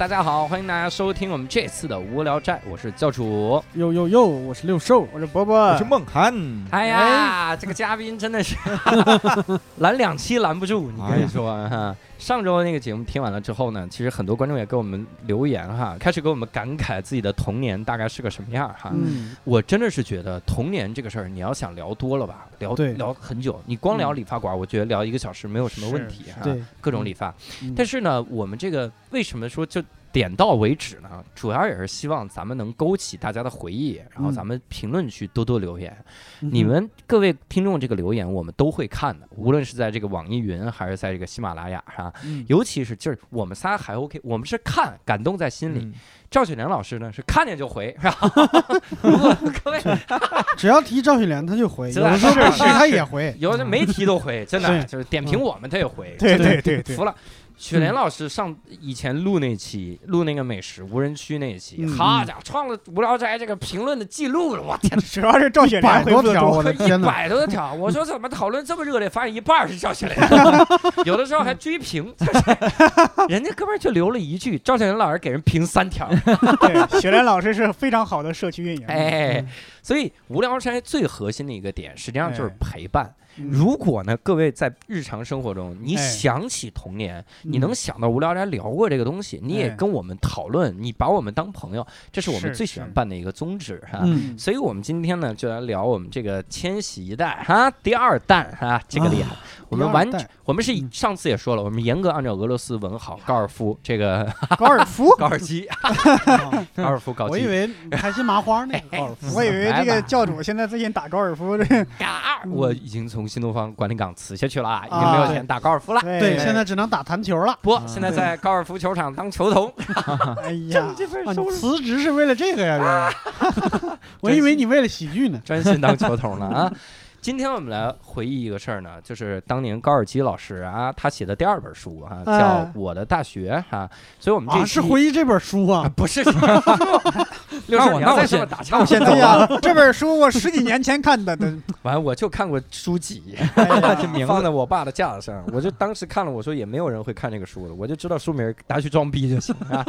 哟，大家好，欢迎大家收听我们这次的无聊斋，我是教主。呦呦呦，我是六兽，我是伯伯，我是梦涵。哎呀，这个嘉宾真的是 拦两期拦不住，你跟你说哈。上周那个节目听完了之后呢，其实很多观众也给我们留言哈，开始给我们感慨自己的童年大概是个什么样哈。嗯，我真的是觉得童年这个事儿，你要想聊多了吧，聊对聊很久。你光聊理发馆，我觉得聊一个小时没有什么问题哈。各种理发。嗯但是呢，我们这个为什么说就点到为止呢？主要也是希望咱们能勾起大家的回忆，然后嗯咱们评论区多多留言。嗯你们各位听众这个留言我们都会看的，无论是在这个网易云还是在这个喜马拉雅上，嗯尤其是就是我们仨还 OK，我们是看感动在心里。嗯赵雪莲老师呢是看见就回，是吧？各位 只要提赵雪莲他就回，有是吧的时候不是提他也回。有的没提都回，真的就是点评我们他也回，对对对对服了。雪莲老师上以前录那期，录那个美食无人区那一期，嗯好家伙，创了无聊斋这个评论的记录了，我天哪！主 要是赵雪莲回复的多条，我，的天一哪！百多条，我说怎么讨论这么热烈，发现一半是赵雪莲，有的时候还追评，就是人家哥们儿就留了一句，赵雪莲老师给人评三条，对，雪莲老师是非常好的社区运营。哎，所以无聊斋最核心的一个点，实际上就是哎陪伴。嗯如果呢，各位在日常生活中，你哎。想起童年，你嗯能想到无聊斋聊过这个东西，你也哎跟我们讨论，你把我们当朋友，这是我们最喜欢办的一个宗旨哈。嗯，所以我们今天呢，就来聊我们这个千禧一代哈，第二弹哈，这个厉害。我们完第二代，我们是以嗯上次也说了，我们严格按照俄罗斯文豪高尔夫这个高尔夫，高尔基，哦。高尔夫高尔基，我以为开心麻花那个高尔夫，我以为这个教主现在最近打高尔夫，这嘎，嗯。我已经从新东方管理岗辞下去了啊，已经啊没有钱打高尔夫了。对，现在只能打弹球了。不，啊现在在高尔夫球场当球童，哎呀，这份啊，你辞职是为了这个呀？我以为你为了喜剧呢。专心当球童了啊！今天我们来回忆一个事儿呢，就是当年高尔基老师啊，他写的第二本书啊，叫哎《我的大学》哈，所以我们这啊，期是回忆这本书啊，啊。不是。六那叔，你要再这我那我先么打岔，那我先哎呀，这本书我十几年前看的，都完了我就看过书籍，哎放在我爸的架子上，我就当时看了，我说也没有人会看这个书的，我就知道书名儿，大家去装逼就行啊。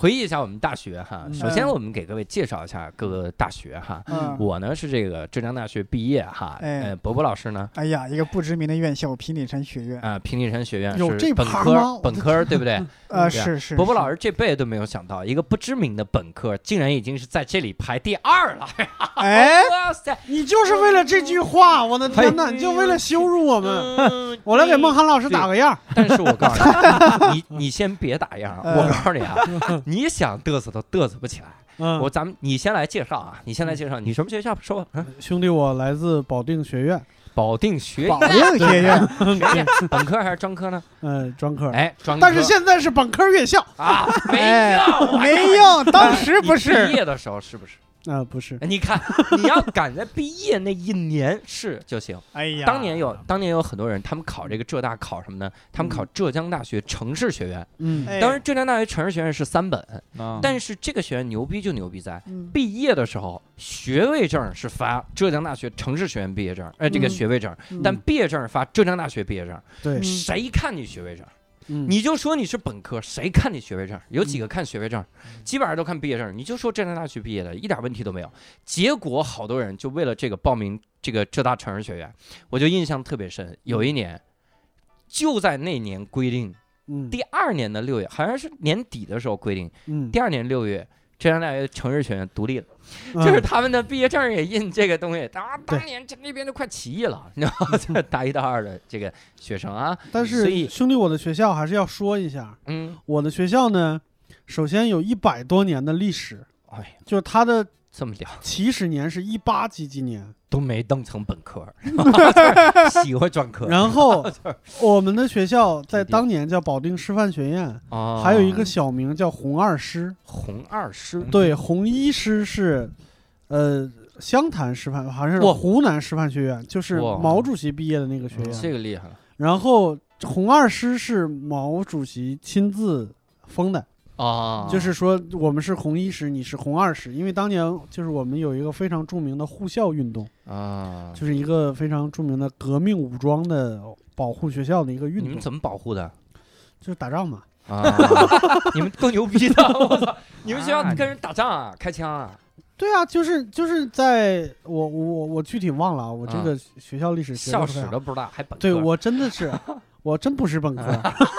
回忆一下我们大学哈，嗯首先我们给各位介绍一下各个大学哈。嗯，我呢是这个浙江大学毕业哈，哎呃，伯伯老师呢，哎呀，一个不知名的院校平顶山学院，啊，平顶山学院有这是本科本科对不对？呃，是是，伯伯老师这辈子都没有想到，一个不知名的本科竟然已经是在这里排第二了。哎，哇塞！你就是为了这句话，我的天哪！你就为了羞辱我们。嗯我来给孟涵老师打个样。但是我告诉你，你你先别打样，呃 我告诉你啊，你想嘚瑟都嘚瑟不起来。嗯我咱们你先来介绍啊，你先来介绍，你什么学校？说吧。嗯兄弟，我来自保定学院，保定学保定学院，学院 本科还是专科呢？嗯，专科。哎，专科。但是现在是本科院校啊，没哎用，没用，当时不是毕业的时候是不是？啊，不是哎你看，你要赶在毕业那一年是就行。哎呀，当年有，当年有很多人，他们考这个浙大考什么呢？他们考浙江大学城市学院。嗯哎当然，浙江大学城市学院是三本，啊但是这个学院牛逼就牛逼在嗯毕业的时候，学位证是发浙江大学城市学院毕业证，呃，这个嗯学位证，嗯但毕业证是发浙江大学毕业证。对，谁看你学位证？嗯你就说你是本科，谁看你学位证？有几个看学位证？基本上都看毕业证。你就说浙江大学毕业的，一点问题都没有。结果好多人就为了这个报名这个浙大城市学院，我就印象特别深。有一年，就在那年规定，嗯第二年的六月，好像是年底的时候规定，嗯，第二年六月，浙江大学城市学院独立了，嗯就是他们的毕业证也印这个东西。啊，对当年这那边都快起义了，你知道吗？就是 大一大二的这个学生啊，但是兄弟，我的学校还是要说一下，嗯，我的学校呢，首先有一百多年的历史，哎，就是它的这么屌。起始年是一八几几年，都没弄成本科，喜欢专科。然后 我们的学校在当年叫保定师范学院，哦。还有一个小名叫红二师，红二师，对，红一师是，呃。湘潭师范好像是湖南师范学院，就是毛主席毕业的那个学院。这个厉害了。然后红二师是毛主席亲自封的，啊！就是说我们是红一师，你是红二师，因为当年就是我们有一个非常著名的护校运动，啊，就是一个非常著名的革命武装的保护学校的一个运动，你们怎么保护的？就是打仗嘛。啊，你们够牛逼的，我操！你们学校啊跟人打仗啊，开枪啊？对啊，就是就是在我我我具体忘了啊，我这个学校历史学得校史都不知道，还本？对我真的是，我真不是本科，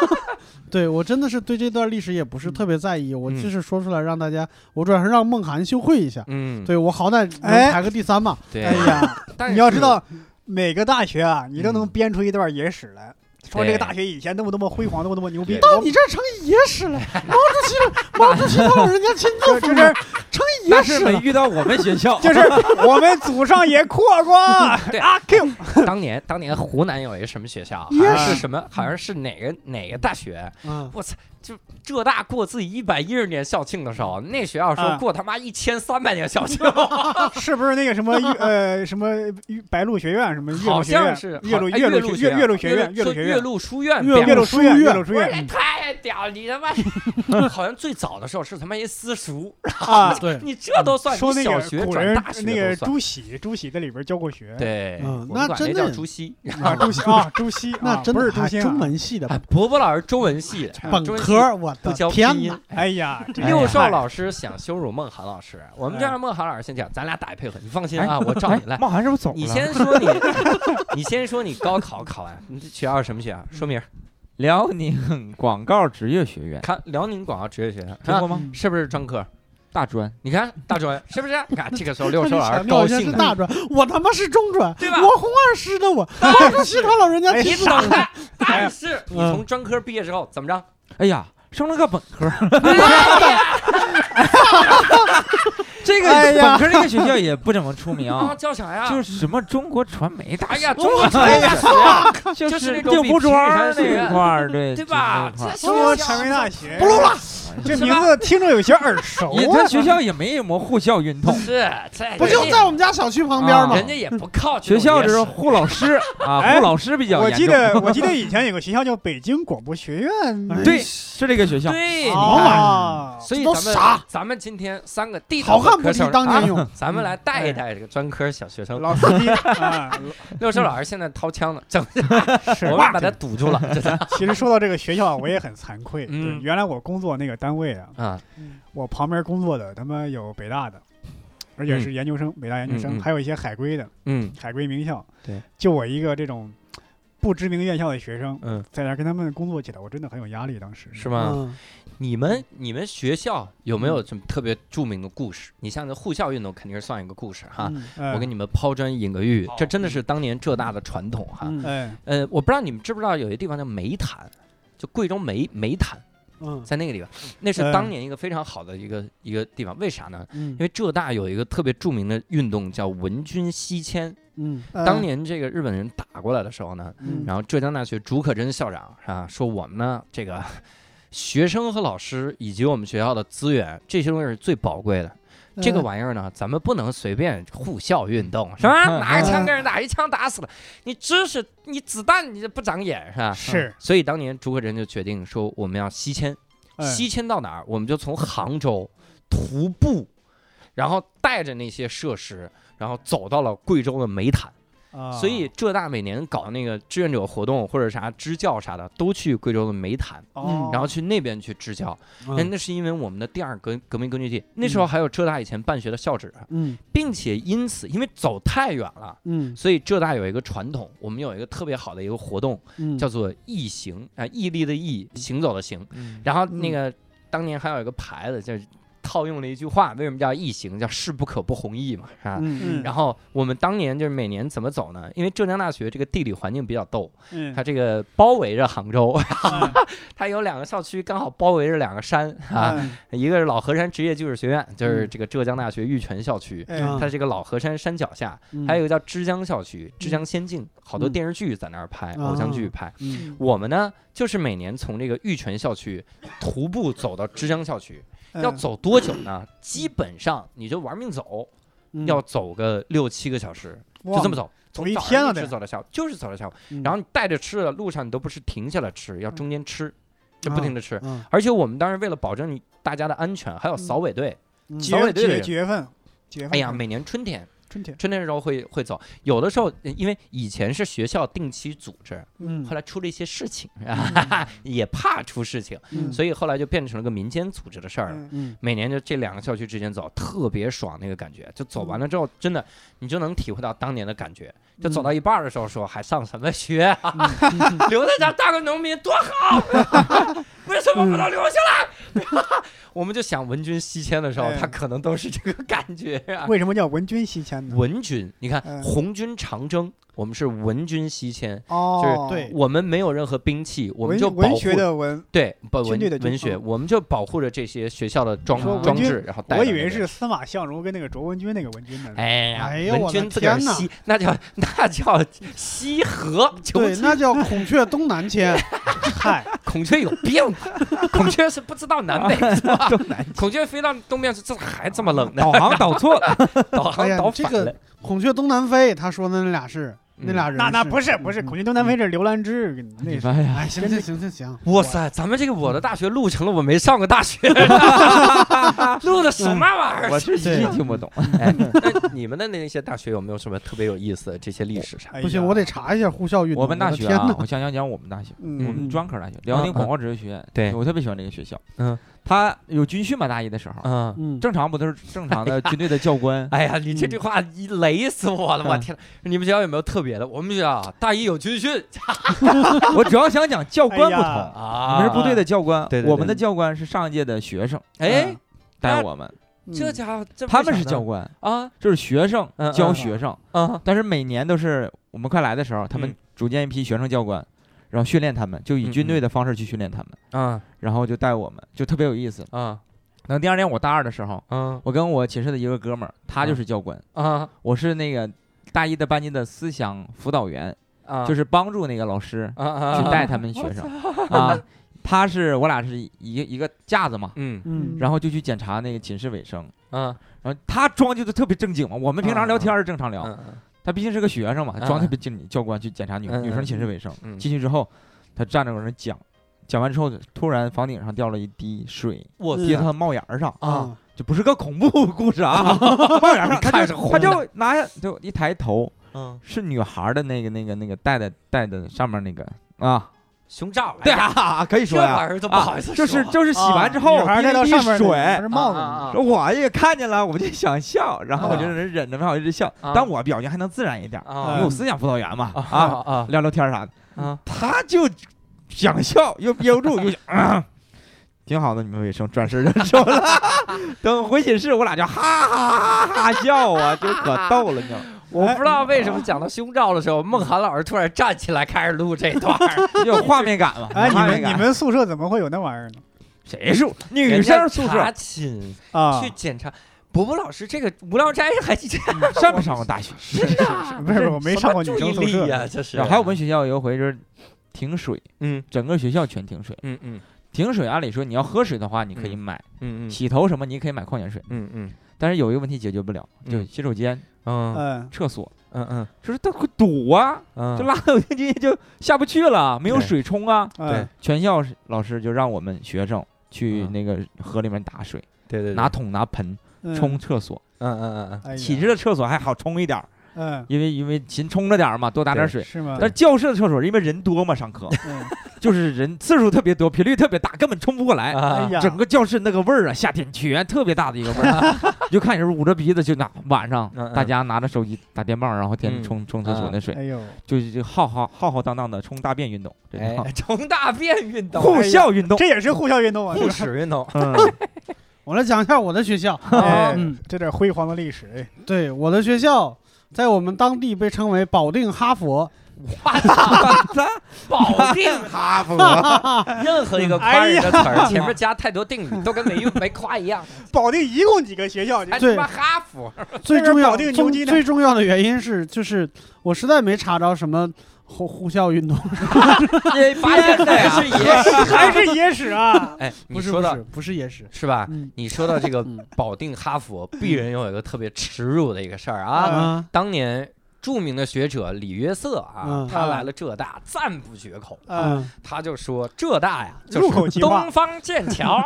对我真的是对这段历史也不是特别在意，我嗯就是说出来让大家，我主要是让梦涵羞愧一下，嗯，对我好歹排个第三嘛，对。哎，呀，但是你要知道，每个大学啊，你都能嗯编出一段野史来，说这个大学以前多么多么辉煌，多么多么牛逼。到你这儿成野史了，毛主席毛主席他老人家亲自就就是封的，成野史了没。遇到我们学校，就是 我们祖上也扩 过对阿 Q，当年当年湖南有一个什么学校，好也像是是什么，好像是哪个哪个大学？嗯，我操！就浙大过自己一百一十年校庆的时候，那学校说啊。过他妈一千三百年校庆，是不是那个什么 呃什么白鹿学院什么岳好麓学院像是岳麓岳麓学岳麓学院岳麓学院麓书院岳麓书院岳麓书院太屌，你他妈！好像最早的时候是他妈一私塾，啊，对，你这都算说那个小学古人转大学那个。朱熹，朱熹在里边教过学。对，嗯我管那那真的叫朱熹。啊，朱熹 啊，朱熹那啊真的是朱熹啊中文系的哎，伯伯老师中文系的，本科，我不教拼音哪！哎呀，这六少老师想羞辱孟涵老师，我们就哎让孟涵老师先讲，咱俩打一配合，你放心哎啊，我照你来。孟涵是不是走了？你先说你，你先说你高考考完，你这学校是什么学校？说明儿辽宁广告职业学院看辽宁广告职业学院，啊听过吗？是不是专科？大专你看大专是不是？你看这个时候六他兽老师这强调一下高兴的，是大专，我他妈是中专，对吧我红二师的我，毛主席他老人家哎亲自等着。哎但是你嗯从专科毕业之后怎么着？哎呀，升了个本科。这个哎呀本科这个学校也不怎么出名，啊，叫啥呀？就是什么中国传媒大学，哎呀，中国传媒大学，就 就是定不种比庄那块儿，对对吧？中国传媒大学，不录了，这名字听着有些耳熟也啊。他学校也没什么护校运动，是不就在我们家小区旁边吗啊人？家也不靠学校就是是护老师 啊，哎护老师比较我记。得我记得以前有个学校叫北京广播学院，哎对，是这个学校。对，你。啊，这都所以咱们啥咱们今天三个地道好汉不提的科生啊当年勇，咱们来带一带这个专科小学生。老司机 啊，六兽老师现在掏枪呢，整 是我们把他堵住了，其实说到这个学校，我也很惭愧。原来我工作那个单位啊，啊，我旁边工作的他妈有北大的，而且是研究生，北大研究生，还有一些海归的，嗯海归名校。对，就我一个这种不知名院校的学生，嗯，在那儿跟他们工作起来，我真的很有压力。当时是吗？嗯你们你们学校有没有什么特别著名的故事？你像这护校运动肯定是算一个故事哈。我给你们抛砖引个玉，这真的是当年浙大的传统哈。嗯。哎，呃，我不知道你们知不知道有一个地方叫煤潭，就贵州煤煤潭，嗯。在那个地方，那是嗯当年一个非常好的一个一个地方。为啥呢？嗯。因为浙大有一个特别著名的运动叫文军西迁。嗯。当年这个日本人打过来的时候呢，嗯。然后浙江大学竺可桢校长啊说我们呢这个学生和老师以及我们学校的资源，这些东西是最宝贵的。这个嗯玩意儿呢，咱们不能随便护校运动，是吧？拿个枪跟人打，一枪打死了，你知识，你子弹你这不长眼是吧？是所以当年竺可桢就决定说，我们要西迁，哎西迁到哪儿？我们就从杭州徒步，然后带着那些设施，然后走到了贵州的湄潭。啊。所以浙大每年搞那个志愿者活动或者啥支教啥的，都去贵州的煤潭，哦。然后去那边去支教。那、嗯。那是因为我们的第二革革命根据地，那时候还有浙大以前办学的校址，嗯。并且因此因为走太远了。嗯。所以浙大有一个传统，我们有一个特别好的一个活动，嗯。叫做毅行啊，毅力的毅，行走的行。嗯。然后那个当年还有一个牌子，就是套用了一句话，为什么叫异行？叫势不可不弘毅嘛，是吧？嗯然后我们当年就是每年怎么走呢？因为浙江大学这个地理环境比较逗，嗯它这个包围着杭州，嗯 它有两个校区刚好包围着两个山啊，嗯一个是老河山职业技术学院，就是嗯这个浙江大学玉泉校区。它这个老河山山脚下，嗯还有一个叫枝江校区，枝江仙境，好多嗯电视剧在那儿拍，偶像剧拍。嗯我们呢，就是每年从这个玉泉校区徒步走到枝江校区，要嗯走多久呢？基本上你就玩命走，嗯要走个六七个小时，就这么走，走从早上一直走到下午，就是走到下午。嗯然后你带着吃的，路上你都不是停下来吃，要中间吃，就不停的吃。嗯而且我们当时为了保证你大家的安全，还有扫尾队。扫尾队？几月份？哎呀，每年春天春天，春天的时候会会走。有的时候，因为以前是学校定期组织，嗯后来出了一些事情，也怕出事情，嗯所以后来就变成了个民间组织的事儿了。每年就这两个校区之间走，特别爽那个感觉。就走完了之后，真的你就能体会到当年的感觉。就走到一半的时候说，还上什么学啊？留在这当个农民多好，为什么不能留下来？我们就想文军西迁的时候，哎他可能都是这个感觉啊。为什么叫文军西迁呢？文军，你看嗯。红军长征，我们是文军西迁，哦，对我们没有任何兵器，我们就文保护文学的文，对文文学，嗯我们就保护着这些学校的装装置，然后带我以为是司马相如跟那个卓文君那个文君呢。哎呀，哎呦文君自个儿西，那叫那叫西河。对，那叫孔雀东南迁。嗨，孔雀有病，孔雀是不知道南北 是吧？孔雀飞到东边是，这还这么冷呢？导航导错了，导航导，这个反了。孔雀东南飞，他说的那俩是那俩人，那那不是不是，孔雀东南飞是刘兰芝，那是哎呀，哎，行行行行行，哇塞，咱们这个我的大学录成了我没上过大学，录的什么玩意儿？我是一句听不懂。哎，那你们的那些大学有没有什么特别有意思的这些历史上？哎呀不行，我得查一下呼校运动。我们大学啊我想想讲我们大学，我嗯们专科大学，辽宁广告职业学院。对我特别喜欢这个学校。嗯，他有军训嘛，大一的时候，嗯，嗯，正常不都是正常的 军队的教官？哎呀，你这句话一雷死我了！我天，你们学校有没有特别的？我们学校啊大一有军训。我主要想讲教官不同。啊。你们是部队的教官我们的教官是上一届的学生哎，带我们，这家伙这他们是教官官，啊。就是学生嗯教嗯学生。啊但是每年都是我们快来的时候，他们嗯。组建一批学生教官，然后训练他们，就以嗯军队的方式去训练他们，啊然后就带我们，就特别有意思。啊等第二年我大二的时候，嗯我跟我寝室的一个哥们儿，他就是教官，啊我是那个大一的班级的思想辅导员，啊！就是是帮助那个老师去带他们学生啊。他是我俩是一个一个架子嘛，嗯嗯，然后就去检查那个寝室卫生。啊然后他装就的特别正经嘛，我们平常聊天是正常聊，嗯他毕竟是个学生嘛，嗯装特别正经。教官去检查女嗯女生寝室卫生，嗯进去之后，他站着搁那讲，讲完之后，突然房顶上掉了一滴水，我嗯滴到他帽檐儿上，啊就不是个恐怖故事啊，帽檐上，他就他就拿下就一抬头，嗯，是女孩的那个那个那个戴的戴的上面那个啊，胸罩对啊，可以说呀玩意儿不好啊意思，就是就是洗完之后滴滴戴到上面水？说我也看见了，我就想笑，然后我就啊忍忍着没好意思笑，啊但我表情还能自然一点，啊因为我思想辅导员嘛啊啊，啊聊聊天啥的，啊他就想笑又憋不住，又想。啊挺好的，你们卫生，转身就走了。等回寝室，我俩就哈哈哈哈笑啊，就可逗了，你知道吗？我不知道为什么讲到胸罩的时候，孟涵老师突然站起来开始录这段儿。有画面感了？哎，你们你们宿舍怎么会有那玩意儿呢？谁宿女生宿查舍寝啊去，检查。伯伯老师，这个无聊斋还这样上没上过大学？不是不是，我没上过女生宿舍。呀，这是。还有我们学校有一回就是停水，嗯。整个学校全停水。嗯嗯。停水，按理说你要喝水的话，你可以买，嗯嗯。洗头什么你可以买矿泉水，嗯嗯。但是有一个问题解决不了，就嗯。洗手间、嗯。嗯，厕所，嗯嗯。就是它会堵啊，嗯，就拉有进去就下不去了，没有水冲啊。对。全校老师就让我们学生去嗯。那个河里面打水，对对，拿桶拿盆嗯。冲，厕所。嗯嗯嗯哎呀。寝室的厕所还好冲一点儿，嗯，因为因为勤冲着点儿嘛，多打点对水。是吗？但教室的厕所因为人多嘛，上课嗯 就是人次数特别多，频率特别大，根本冲不过来。嗯，哎呀，整个教室那个味儿啊，夏天全特别大的一个味儿，你就看人捂着鼻子就拿晚上大家拿着手机打电棒，然后天天嗯冲冲厕所那水，哎呦，就是就浩浩浩浩荡荡的冲大便运动，这叫哎，冲大便运动，护校运动。这也是护校运动啊！护屎运动，嗯，我来讲一下我的学校。哎嗯，这点辉煌的历史，哎，对，我的学校在我们当地被称为保定哈佛。保定哈佛，任何一个夸人的词儿前面加太多定语，都跟没用没夸一样。保定一共几个学校？对还他妈哈佛，最重要最最重要的原因是，就是我实在没查着什么呼呼啸运动。也发现还是野史。还是野史啊！哎，你说的不是野史。是吧？嗯你说到这个嗯保定哈佛，鄙人有一个特别耻辱的一个事儿啊。啊当年著名的学者李约瑟啊嗯，他来了浙大，赞不绝口。嗯，他就说浙大呀，就是东方剑桥，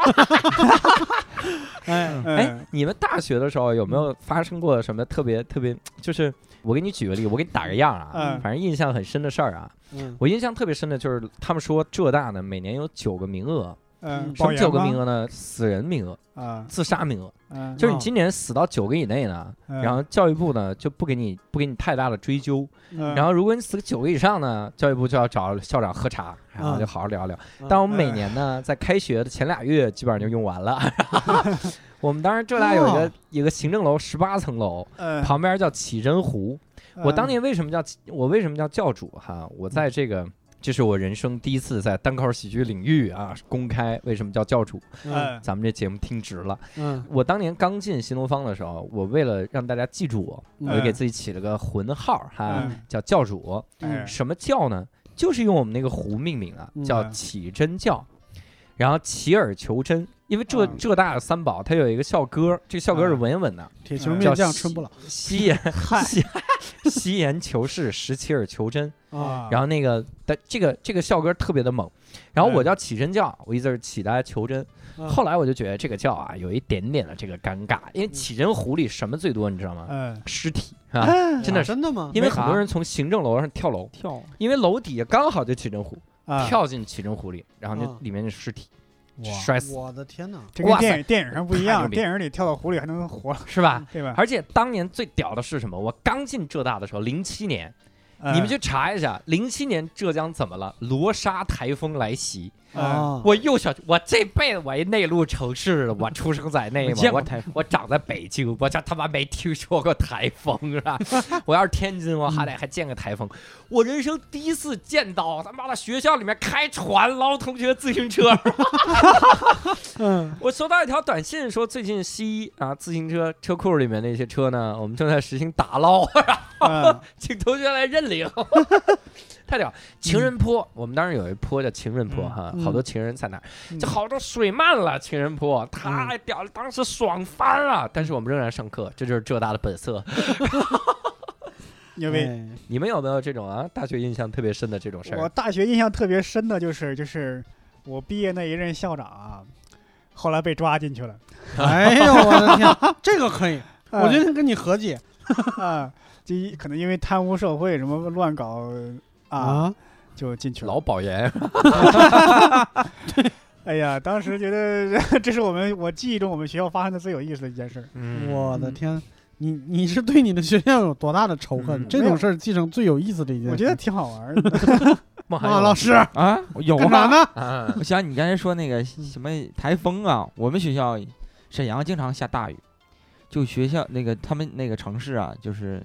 哎，哎嗯，你们大学的时候有没有发生过什么特别特别？就是我给你举个例，我给你打个样啊，嗯。反正印象很深的事儿啊。嗯，我印象特别深的就是他们说浙大呢每年有九个名额，嗯，什么九个名额额呢？死人名额、啊，自杀名额，嗯，就是你哦今年死到九个以内呢，嗯然后教育部呢就不给你不给你太大的追究，嗯然后如果你死个九个以上呢，教育部就要找校长喝茶，然后就好好聊聊。但我们每年呢，在开学的前俩月基本上就用完了。我们当时浙大有一个哦有个行政楼，十八层楼，嗯旁边叫启真湖。我当年为什么叫我为什么叫教主哈？我在这个。这是我人生第一次在单口喜剧领域啊公开为什么叫教主？嗯咱们这节目听直了。嗯我当年刚进新东方的时候，我为了让大家记住我，嗯我就给自己起了个浑号哈，嗯叫教主。嗯什么教呢？就是用我们那个湖命名啊，叫嗯启真教。然后起而求真，因为浙嗯浙大的三宝，它有一个校歌，这个校歌是嗯文言文的，铁球叫面酱西吃不老惜言嗨惜惜言求是，实其而求真。啊，然后那个但这个这个校歌特别的猛，然后我嗯叫启真教，我一直是起来求真。嗯后来我就觉得这个教啊有一点点的这个尴尬，因为启真湖里什么最多，你知道吗？嗯尸体啊，嗯真的是，真的吗？因为很多人从行政楼上跳楼，跳因为楼底下刚好就启真湖，啊，跳进启真湖里，然后就啊里面是尸体，哇摔死，我的天哪！这跟哇塞电影电影上不一样，电影里跳到湖里还能活，是吧？对吧？而且当年最屌的是什么？我刚进浙大的时候，零七年，嗯你们去查一下，零七年浙江怎么了？罗莎台风来袭，嗯啊，我又想，我这辈子我一内陆城市，我出生在内蒙，我台，我长在北京，我这他妈没听说过台风是吧？我要是天津，我还得还见个台风。我人生第一次见到他妈的学校里面开船捞同学自行车。嗯 我收到一条短信说，最近西啊自行车车库里面那些车呢，我们正在实行打捞，嗯请同学来认领。太屌！情人坡，我们当时有一坡叫情人坡嗯哈，嗯好多情人在那儿，嗯就好多水漫了。情人坡太屌了，当时爽翻了。但是我们仍然上课，这就是浙大的本色。牛逼！哎你们有没有这种啊大学印象特别深的这种事儿？我大学印象特别深的就是就是我毕业那一任校长啊，后来被抓进去了。哎呦我的天，这个可以，我嗯决定跟你和解啊，就一可能因为贪污受贿什么乱搞啊，啊！就进去了。老保研，哎呀，当时觉得 这是我们我记忆中我们学校发生的最有意思的一件事儿。嗯我的天，你你是对你的学校有多大的仇恨？嗯这种事儿记成最有意思的一件事。我觉得挺好玩儿的。孟涵啊，老师啊，有吗？呢？啊我想你刚才说那个什么台风啊，我们学校沈阳经常下大雨，就学校那个他们那个城市啊，就是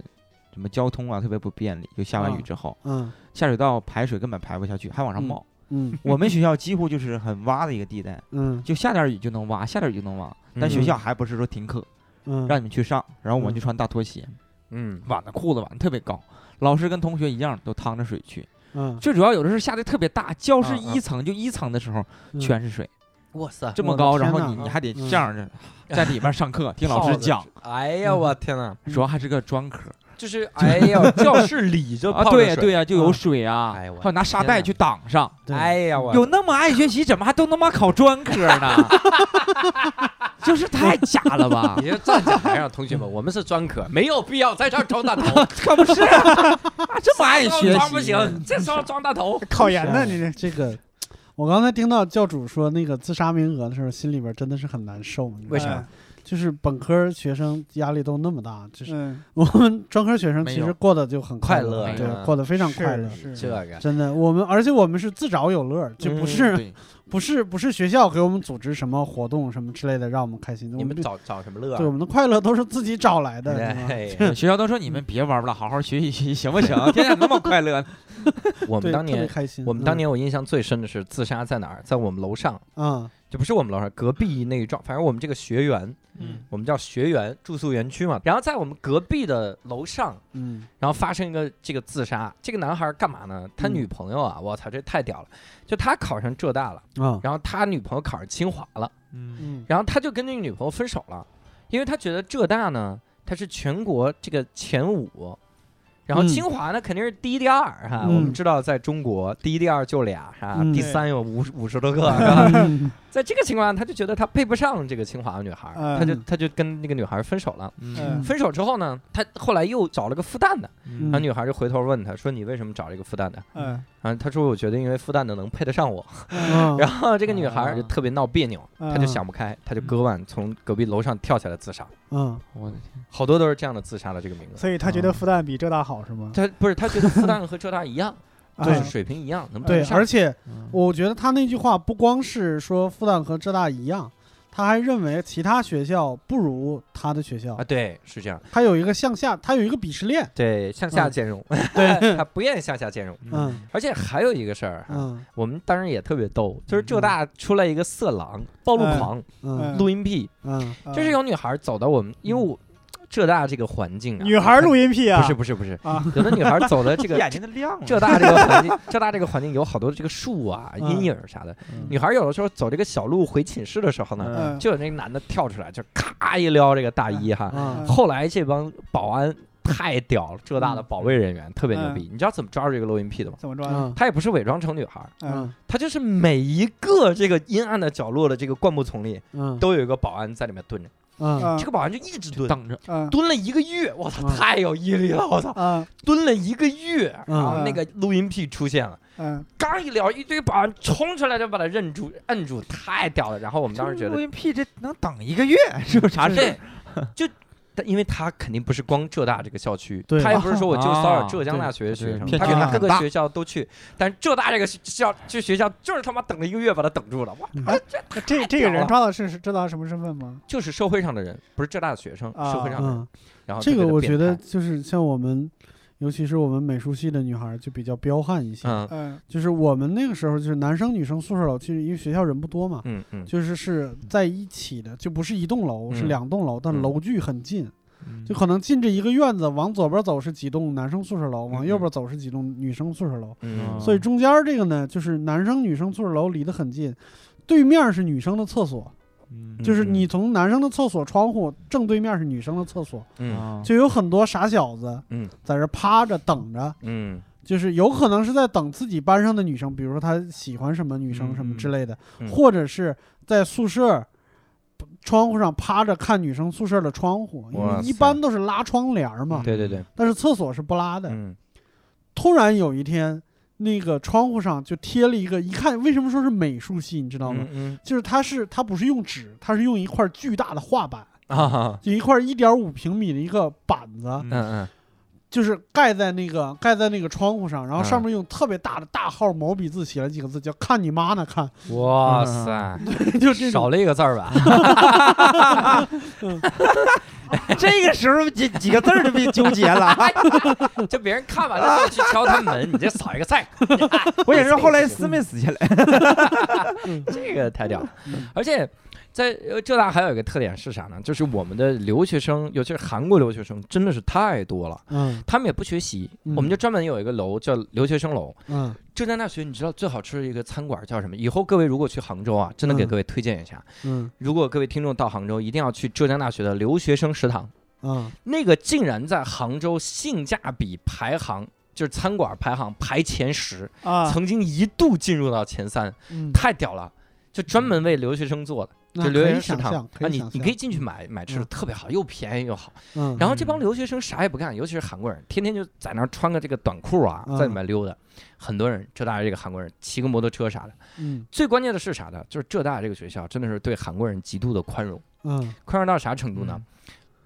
什么交通啊特别不便利，就下完雨啊之后，嗯下水道排水根本排不下去，还往上冒。嗯我们学校几乎就是很洼的一个地带，嗯就下点雨就能挖，下点雨就能挖。但学校还不是说停课，嗯，让你们去上，然后我们就嗯穿大拖鞋，嗯，挽的裤子挽的特别高，老师跟同学一样都趟着水去。嗯最主要有的时候下的特别大，教室一层就一层的时候嗯全是水，哇塞，这么高，然后你你还得嗯这样的在里边上课 听老师讲，哎呀，我天哪！主要还是个专科就是哎呀，教室里就啊，泡水对呀对呀，就有啊水啊，还有拿沙袋去挡上。哎呀，我有那么爱学习，怎么还都他妈考专科呢？就是太假了吧你？就站讲台上，同学们，我们是专科，没有必要在这儿装大头，可不是啊，这么爱学装不习，行，这时候装大头。考研呢，你这这个，我刚才听到教主说那个自杀名额的时候，心里边真的是很难受。为啥嗯就是本科学生压力都那么大，就是嗯，我们专科学生其实过得就很快乐，对过得非常快乐。是这个。真的，我们而且我们是自找有乐，就不嗯是、对不是不是学校给我们组织什么活动什么之类的让我们开心。你们找找什么乐啊？对我们的快乐都是自己找来的，是吧哎，学校都说你们别玩了，好好学习学习，行不行？天天那么快乐，我们当年，开心。我们当年我印象最深的是自杀在哪儿？在我们楼上，嗯就不是我们楼上，隔壁那一幢，反正我们这个学员，嗯，我们叫学员住宿园区嘛。然后在我们隔壁的楼上，嗯然后发生一个这个自杀。这个男孩干嘛呢？他嗯女朋友啊，我操，这太屌了！就他考上浙大了，啊然后他女朋友考上清华了，嗯嗯然后他就跟那个女朋友分手了，因为他觉得浙大呢，它是全国这个前五，然后嗯清华呢肯定是第一第二哈，嗯我们知道在中国第一第二就俩哈？嗯第三有五五十多个 是吧？嗯在这个情况下，他就觉得他配不上这个清华的女孩，嗯他就他就跟那个女孩分手了。嗯分手之后呢，他后来又找了个复旦的，嗯然后女孩就回头问他说：“你为什么找这个复旦的嗯？”然后他说：“我觉得因为复旦的能配得上我。”嗯 然后这个女孩就特别闹别扭，嗯她就想不开，她就割腕从隔壁楼上跳下来自杀。嗯我的天，好多都是这样的自杀的这个名字。所以他觉得复旦比浙大好是吗？他不是他觉得复旦和浙大一样，就啊是水平一样，对而且嗯。我觉得他那句话不光是说复旦和浙大一样，他还认为其他学校不如他的学校。啊，，对，是这样，他有一个向下，他有一个鄙视链。对，向下嗯兼容，对，他不愿意向下兼容。嗯。而且还有一个事儿，嗯。我们当时也特别逗，就是浙大出来一个色狼、暴露狂、嗯。录音癖，就是有女孩走到我们，因为我浙大这个环境啊，女孩录音癖啊，不是不是不是，啊，有的女孩走的这个 眼睛都亮了。浙大这个环境，浙大这个环境有好多这个树啊、嗯阴影啥的。嗯女孩有的时候走这个小路回寝室的时候呢，嗯就有那个男的跳出来，就咔一撩这个大衣哈。嗯后来这帮保安太屌了，浙大的保卫人员特别牛逼。你知道怎么抓住这个录音癖的吗？怎么抓？嗯他也不是伪装成女孩，他就是每一个这个阴暗的角落的这个灌木丛里，嗯都有一个保安在里面蹲着。这个保安就一直蹲，等着，嗯蹲了一个月，我操，嗯。太有毅力了，我操！嗯蹲了一个月，嗯。然后那个录音癖出现了。嗯。刚一聊，一堆保安冲出来就把他摁住、摁住，太屌了。然后我们当时觉得，录音癖这能等一个月，是不是？啥事对？，就 但因为他肯定不是光浙大这个校区，对。他也不是说我就骚扰啊浙江大学的学生，对他可能各个学校都去，但浙大这个校这学校就是他妈等了一个月把他等住了，哇，那这这个人抓的是是知道他什么身份吗？就是社会上的人，不是浙大的学生，啊。社会上的人，嗯，然后这个我觉得就是像我们，尤其是我们美术系的女孩儿就比较彪悍一些。嗯。就是我们那个时候就是男生女生宿舍楼，其实因为学校人不多嘛，嗯嗯。嗯，就是是在一起的，就不是一栋楼，是嗯两栋楼，但嗯。楼距很近，嗯。就可能进这一个院子，往左边走是几栋男生宿舍楼，往嗯。右边走是几栋女生宿舍楼，嗯。所以中间这个呢，就是男生女生宿舍楼离得很近，对面是女生的厕所，嗯。就是你从男生的厕所窗户正对面是女生的厕所，嗯。啊。就有很多傻小子，嗯。在这趴着等着，嗯。就是有可能是在等自己班上的女生，比如说他喜欢什么女生嗯什么之类的，嗯。或者是在宿舍窗户上趴着看女生宿舍的窗户，因为一般都是拉窗帘儿嘛，对对对，但是厕所是不拉的。嗯。突然有一天，那个窗户上就贴了一个，一看为什么说是美术系，你知道吗？嗯就是它是它不是用纸，它是用一块巨大的画板，嗯啊。就一块一点五平米的一个板子，嗯嗯就是盖在那个盖在那个窗户上，然后嗯上面用特别大的大号毛笔字写了几个字，叫“看你妈呢看 嗯，哇塞，”，就这。少了一个字儿吧？这个时候几几个字儿就被纠结了。就别人看完了就去敲他门，你这扫一个字儿，我也是后来撕没撕下来？这个太屌。而且在呃浙大还有一个特点是啥呢？就是我们的留学生，尤其是韩国留学生，真的是太多了。嗯他们也不学习，嗯我们就专门有一个楼叫留学生楼。嗯浙江大学，你知道最好吃的一个餐馆叫什么？以后各位如果去杭州啊，真的给嗯各位推荐一下。嗯如果各位听众到杭州，一定要去浙江大学的留学生食堂，嗯那个竟然在杭州性价比排行。就是餐馆排行排前十，啊，曾经一度进入到前三，嗯，太屌了！就专门为留学生做的，那就留学生食堂啊，你你可以进去买买吃的，嗯特别好，又便宜又好。嗯，然后这帮留学生啥也不干，尤其是韩国人，天天就在那儿穿个这个短裤啊，嗯在里面溜达。很多人，浙大这个韩国人骑个摩托车啥的。嗯最关键的是啥呢？就是浙大这个学校真的是对韩国人极度的宽容，嗯宽容到啥程度呢？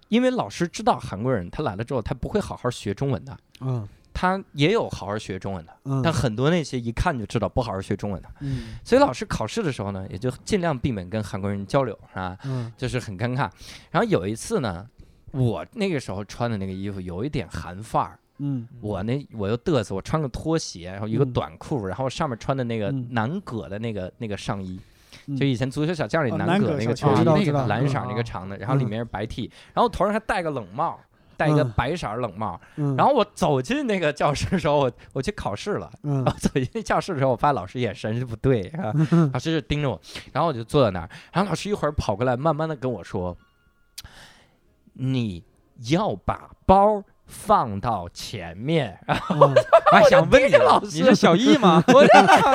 因为老师知道韩国人他来了之后，他不会好好学中文的，嗯他也有好好学中文的，嗯，但很多那些一看就知道不好好学中文的，嗯。所以老师考试的时候呢，也就尽量避免跟韩国人交流，是吧？嗯。就是很尴尬。然后有一次呢，我那个时候穿的那个衣服有一点韩范儿，嗯。我那我又嘚瑟，我穿个拖鞋，然后一个嗯。短裤，然后上面穿的那个嗯。南葛的那个那个上衣。嗯。就以前足球小将里哦南南葛那个球球衣，那个蓝色儿那嗯个长的，然后里嗯面是白 T，然后头上还戴个冷帽，戴一个嗯白色儿冷帽。嗯，然后我走进那个教室的时候，我我去考试了。嗯然后走进教室的时候，我发现老师眼神就不对，是 吧老师就盯着我，然后我就坐在那儿，然后老师一会儿跑过来，慢慢的跟我说：“你要把包放到前面。然 后嗯哎，想问你老，师你是小易吗？我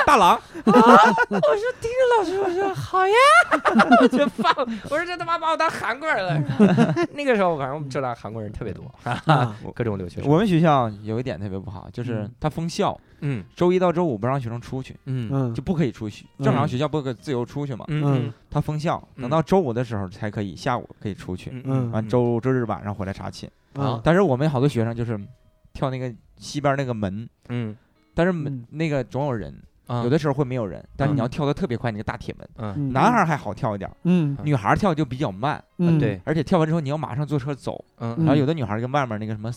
大郎，我说盯着老师，我说好呀，我就放。我说这他妈把我当韩国人了。那个时候，反正我们浙大韩国人特别多，啊各种留学生。我们学校有一点特别不好，就是嗯它封校，嗯周一到周五不让学生出去，嗯嗯就不可以出去。嗯正常学校不可自由出去嘛，嗯它封校，嗯等到周五的时候才可以，下午可以出去。嗯完周周日晚上回来查寝。啊但是我们好多学生就是跳那个西边那个门，嗯。但是门嗯。那个总有人，啊。有的时候会没有人，但是你要嗯跳得特别快，那个大铁门。男孩儿还好跳一点女孩儿跳就比较慢，嗯。对。而且跳完之后你要马上坐车走。嗯。然后有的女孩儿跟外面那个什么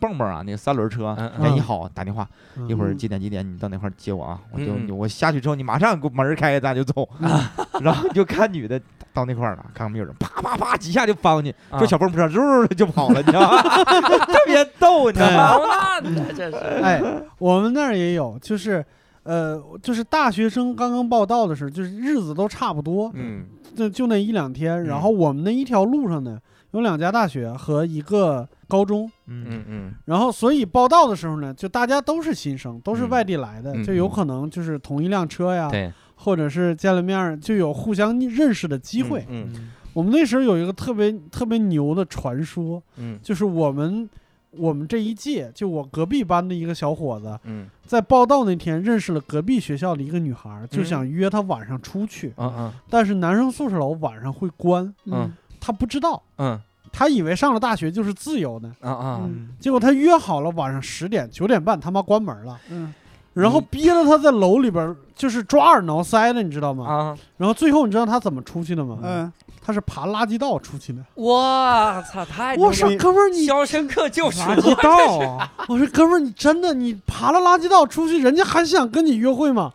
蹦蹦啊，那个三轮车，嗯哎，嗯你好，打电话，嗯。一会儿几点几点你到那块儿接我啊？我就我下去之后，你马上给我门儿开开，咱就走。然后就看女的到那块儿了，看看没有人，啪啪啪几下就翻过去，啊坐小蹦车，嗖 就跑了，你知道吗？特别逗，你知道吗？这是哎，我们那儿也有，就是呃，就是大学生刚刚报到的时候，就是日子都差不多，嗯就就那一两天。嗯然后我们那一条路上呢，有两家大学和一个高中。嗯嗯嗯然后，所以报到的时候呢，就大家都是新生，都是嗯外地来的，嗯就有嗯可能就是同一辆车呀，对或者是见了面儿就有互相认识的机会。嗯我们那时候有一个特别特别牛的传说，嗯。就是我们我们这一届，就我隔壁班的一个小伙子，嗯。在报到那天认识了隔壁学校的一个女孩儿，就嗯想约她晚上出去，嗯嗯但是男生宿舍楼晚上会关，嗯。他不知道，嗯。他以为上了大学就是自由的，啊啊。嗯。结果他约好了晚上十点九点半他妈关门了，嗯，然后憋着他在楼里边儿就是抓耳挠腮的，你知道吗？啊！然后最后你知道他怎么出去的吗？嗯，他是爬垃圾道出去的。我操，太我说逼哥们儿你，肖申克救赎垃圾道啊，我说哥们儿你真的你爬了垃圾道出去，人家还想跟你约会吗？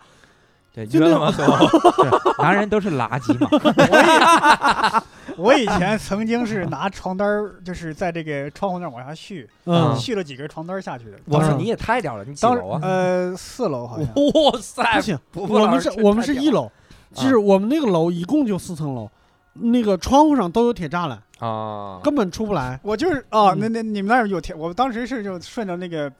对，就那约了吗？最后男人都是垃圾嘛。我以前曾经是拿床单儿，就是在这个窗户那儿往下续，嗯续了几根床单儿下去的。嗯我说你也太屌了，你几当楼啊？呃，四楼好像。哇塞不，行，不不我们老师是我们太屌了是一楼，就是我们那个楼一共就四层楼，那个窗户上都有铁栅栏，啊，根本出不来，我就是哦，嗯那那你们那儿有铁，我当时是就顺着那个，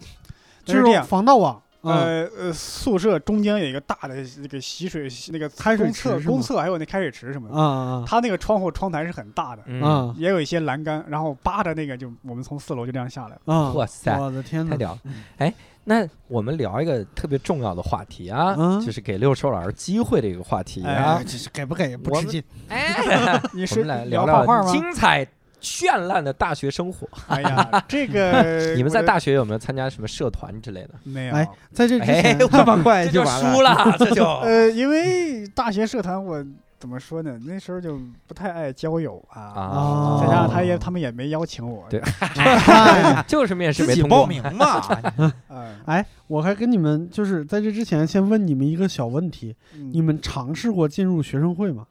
就是这样，防盗网。嗯，呃呃，宿舍中间有一个大的那个洗水那个开水公厕池公厕还有那开水池什么的，啊啊它那个窗户窗台是很大的，嗯，啊也有一些栏杆，然后扒着那个就我们从四楼就这样下来了。啊！哇塞我的天哪！太屌！哎，那我们聊一个特别重要的话题啊，嗯就是给六兽老师机会的一个话题啊哎，。这是给不给不吃劲。哎，你是我们来聊聊聊画画吗？精彩绚烂的大学生活。哎呀，这个 你们在大学有没有参加什么社团之类的？没有？哎，在这之哎前，，这么快就完输了，这就呃，因为大学社团我怎么说呢？那时候就不太爱交友啊，啊，再加上他也他们也没邀请我。对哎就是面试自己没通过报名嘛。嗯，哎，我还跟你们就是在这之前先问你们一个小问题：嗯你们尝试过进入学生会吗？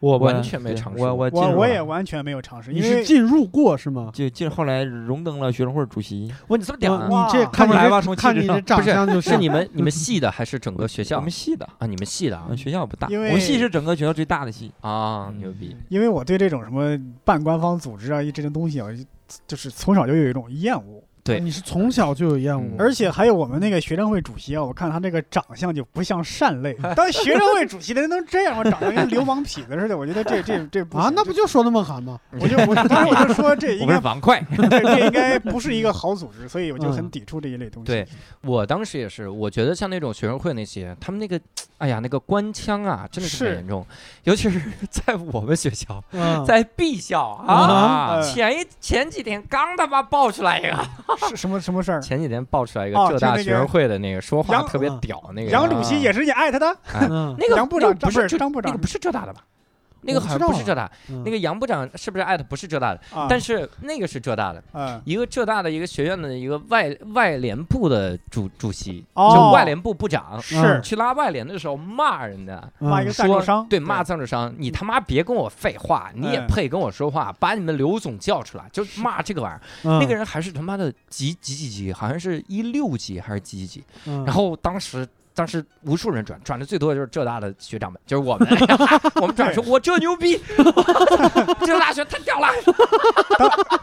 我我完全没尝试过。我我我我也完全没有尝试，你是因为进入过是吗？就进后来荣登了学生会主席。哇，你这么屌我啊！你这看你看不来吧从看你这从气质上长相就是是你们 你们系的还是整个学校我们系的，啊？你们系的啊我们学校不大，因为我们系是整个学校最大的系。啊，嗯牛逼！因为我对这种什么半官方组织啊一这种东西啊，就是从小就有一种厌恶，对你是从小就有厌恶嗯，而且还有我们那个学生会主席啊，我看他那个长相就不像善类。当学生会主席的人能这样吗？长得跟流氓痞子似的，我觉得这这这啊，那不就说那么寒吗？我就我当时我就说这应该我们是房快，这这应该不是一个好组织，所以我就很嗯抵触这一类东西。对我当时也是，我觉得像那种学生会那些，他们那个，哎呀，那个官腔啊，真的是很严重，尤其是 在我们学校，嗯，在 B 校啊。前一前几天刚他妈爆出来一个，是什么什么事儿？前几天爆出来一个哦浙大那个学生会的那个说话杨特别嗯屌那个杨主席啊也是你艾特的，嗯那个杨部那个长不是不是张部长那个不是浙大的吧？那个好像不是浙大，嗯。那个杨部长是不是艾特？不是浙大的？啊，但是那个是浙大的，嗯一个浙大的一个学院的一个外外联部的主主席，哦就外联部部长，是。去拉外联的时候骂人家，骂一个赞助商，对骂赞助商，你他妈别跟我废话，你也嗯配跟我说话，把你们刘总叫出来，就骂这个玩意儿。嗯。那个人还是他妈的几几几级，好像是一六级还是几几级，嗯。然后当时。当时无数人转，转的最多的就是浙大的学长们，就是我们，我们转说我这牛逼，浙大学太屌了，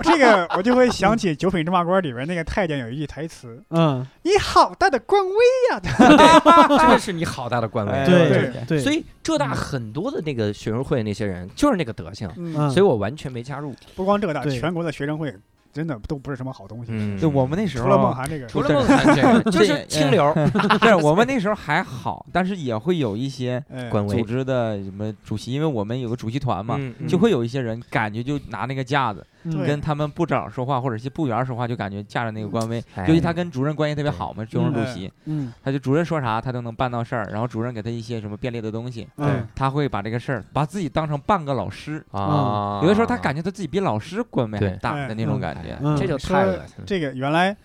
这个我就会想起《九品芝麻官》里边那个太监有一句台词嗯，：“你好大的官威呀！对，真的是你好大的官威。哎对对对，所以浙大很多的那个学生会那些人就是那个德行！”，嗯，嗯。所以我完全没加入。不光浙大，全国的学生会真的都不是什么好东西。嗯就我们那时除了梦候，涵这个，除了梦涵这个，就是清流是，我们那时候还好，但是也会有一些组织的什么主席，因为我们有个主席团嘛，就会有一些人感觉就拿那个架子跟他们部长说话，或者是部员说话，就感觉架着那个官威。哎尤其他跟主任关系特别好嘛，学生主席，嗯。他就主任说啥他都能办到事儿，然后主任给他一些什么便利的东西，嗯。他会把这个事儿把自己当成半个老师。啊，有的时候他感觉他自己比老师官威还大的那种感觉。嗯。这就太恶心了。这个原来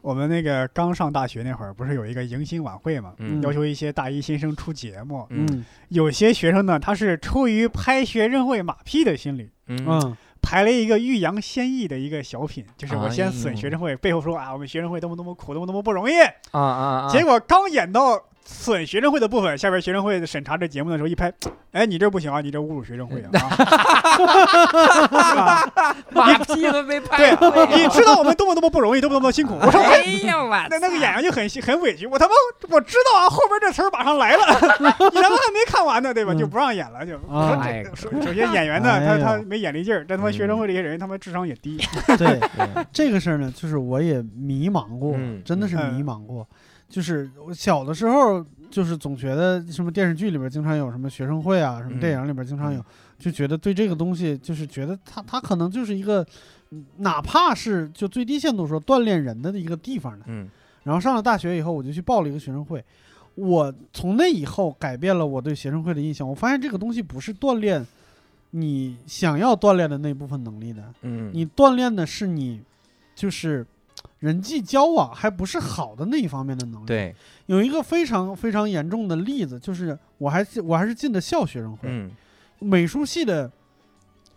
我们那个刚上大学那会儿，不是有一个迎新晚会嘛？嗯。要求一些大一新生出节目，嗯。嗯。有些学生呢，他是出于拍学生会马屁的心理，嗯。嗯排了一个欲扬先抑的一个小品，就是我先哎损学生会，背后说啊，我们学生会多么多么苦，多么多么不容易。啊啊啊！结果刚演到损学生会的部分，下边学生会审查这节目的时候一拍，哎，你这不行啊，你这侮辱学生会啊！啊 马屁都没拍对，你知道我们多么多么不容易，多么多么辛苦。我说哎呀我那那个演员就很很委屈，我他妈我知道啊，后边这词儿马上来了，你他妈还没看完呢，对吧？嗯就不让演了，就首首先演员呢，他他没眼力劲儿，但他妈学生会这些人他妈智商也低，对，对这个事儿呢，就是我也迷茫过，嗯真的是嗯迷茫过。就是我小的时候，就是总觉得什么电视剧里边经常有什么学生会啊，什么电影里边经常有，就觉得对这个东西，就是觉得它它可能就是一个，嗯哪怕是就最低限度说锻炼人的一个地方呢。嗯然后上了大学以后，我就去报了一个学生会。我从那以后改变了我对学生会的印象。我发现这个东西不是锻炼你想要锻炼的那部分能力的，嗯，你锻炼的是你就是人际交往，还不是好的那一方面的能力。，对，有一个非常非常严重的例子，就是我还是我还是进的校学生会，嗯美术系的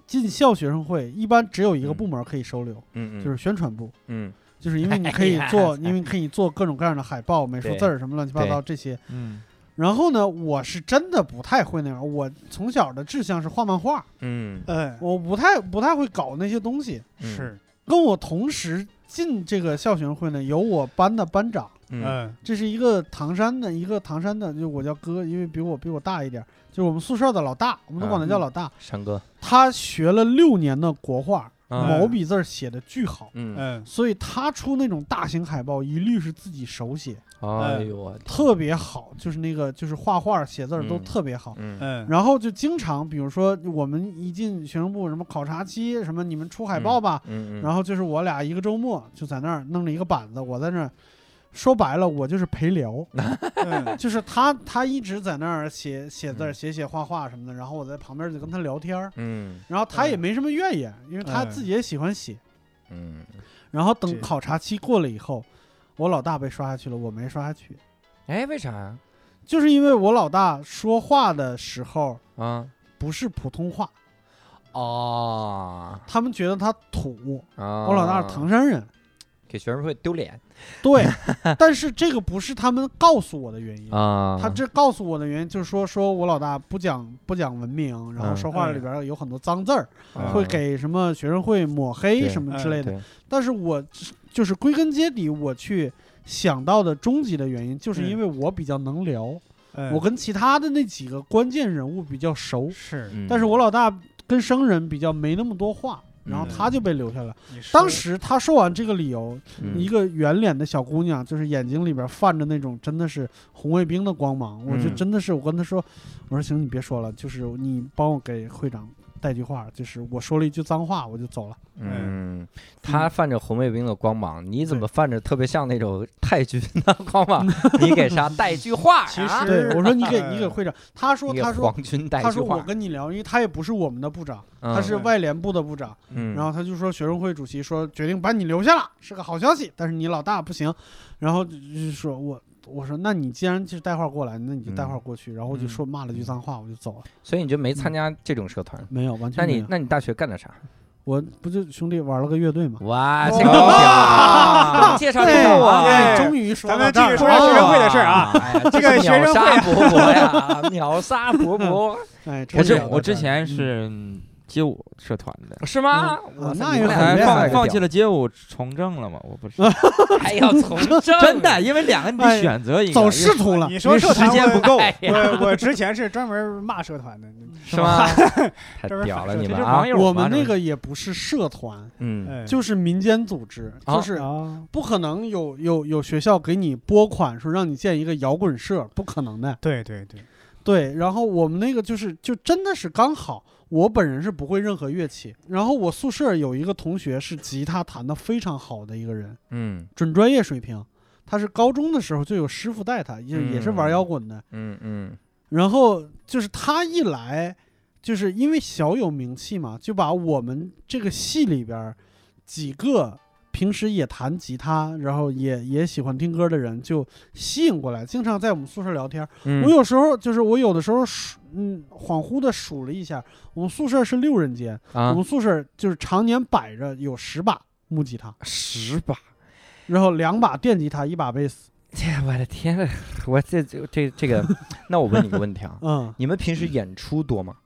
进校学生会一般只有一个嗯部门可以收留，嗯嗯，就是宣传部。嗯就是因为你可以做，因为可以做各种各样的海报、美术字儿什么乱七八糟这些。嗯然后呢，我是真的不太会那样。我从小的志向是画漫画，嗯哎，我不太不太会搞那些东西。嗯是，跟我同时进这个校学生会呢，有我班的班长，嗯。嗯这是一个唐山的，一个唐山的，就我叫哥，因为比我比我大一点，就是我们宿舍的老大，我们都管他叫老大。山哥，他学了六年的国画，嗯毛笔字儿写的巨好，嗯，嗯所以他出那种大型海报一律是自己手写。哎呦特别好，就是那个就是画画写字儿都嗯。特别好。嗯。嗯，然后就经常，比如说我们一进学生部，什么考察期，什么你们出海报吧，嗯嗯，然后就是我俩一个周末就在那儿弄了一个板子，我在那儿，说白了我就是陪聊，嗯就是他他一直在那儿写写字写写画画什么的，然后我在旁边就跟他聊天儿，嗯然后他也嗯没什么怨言，因为他嗯自己也喜欢写。嗯然后等考察期过了以后，我老大被刷下去了，我没刷下去。哎，为啥呀？就是因为我老大说话的时候啊不是普通话，哦他们觉得他土。啊，我老大是唐山人，给学生会丢脸 对，但是这个不是他们告诉我的原因。啊，他这告诉我的原因就是说，说我老大不讲不讲文明，然后嗯说话里边有很多脏字儿，啊会给什么学生会抹黑什么之类的。对但是我就是归根结底，我去想到的终极的原因，就是嗯因为我比较能聊，嗯我跟其他的那几个关键人物比较熟，是，嗯但是我老大跟生人比较没那么多话，然后嗯。他就被留下了。当时他说完这个理由，嗯。一个圆脸的小姑娘，就是眼睛里边泛着那种真的是红卫兵的光芒，我就嗯。真的是我跟他说，我说行，你别说了，就是你帮我给会长带句话，就是我说了一句脏话，我就走了。嗯，他泛着红卫兵的光芒，你怎么泛着特别像那种太君的光芒？你给啥带句话其啊？实对，我说你给呃你给会长，他说他说皇军带句他说我，跟你聊，因为他也不是我们的部长，嗯他是外联部的部长，嗯，然后他就说学生会主席说决定把你留下了，是个好消息，但是你老大不行，然后就就是说我。我说，那你既然就是带话过来，那你就带话过去。然后我就说骂了句脏话，我就走了。所以你就没参加这种社团？没有，完那全没有。你那你大学干的啥？我不就兄弟玩了个乐队嘛。哇，这哇个 屌！介绍介绍啊，哎终于说咱到这儿们继续说下学生会的事儿啊。哎呀，这个是学生秒杀会伯伯呀，秒杀伯伯，哎，我之我之前嗯是嗯街舞社团的，是吗？嗯哇塞那也你们俩很厉害放放弃了，街舞，从政了嘛？我不是还要从政，真的，因为两个你选择一个，走仕途了。你说社团时间不够，哎呀，我我之前是专门骂社团的，是吗？太屌了你们啊！网友我们那个也不是社团，嗯，哎。就是民间组织，啊。就是啊，不可能有有有学校给你拨款说让你建一个摇滚社，不可能的。对对对，对，然后我们那个就是就真的是刚好，我本人是不会任何乐器，然后我宿舍有一个同学是吉他弹得非常好的一个人，嗯准专业水平。他是高中的时候就有师傅带他，也也是玩嗯摇滚的。嗯嗯然后就是他一来，就是因为小有名气嘛，就把我们这个系里边儿几个平时也弹吉他，然后也也喜欢听歌的人就吸引过来，经常在我们宿舍聊天。嗯，我有时候就是我有的时候数，嗯，恍惚的数了一下，我们宿舍是六人间，啊我们宿舍就是常年摆着有十把木吉他，十把，然后两把电吉他，一把贝斯。天，我的天呐，我这这这这个，那我问你个问题啊，嗯，你们平时演出多吗？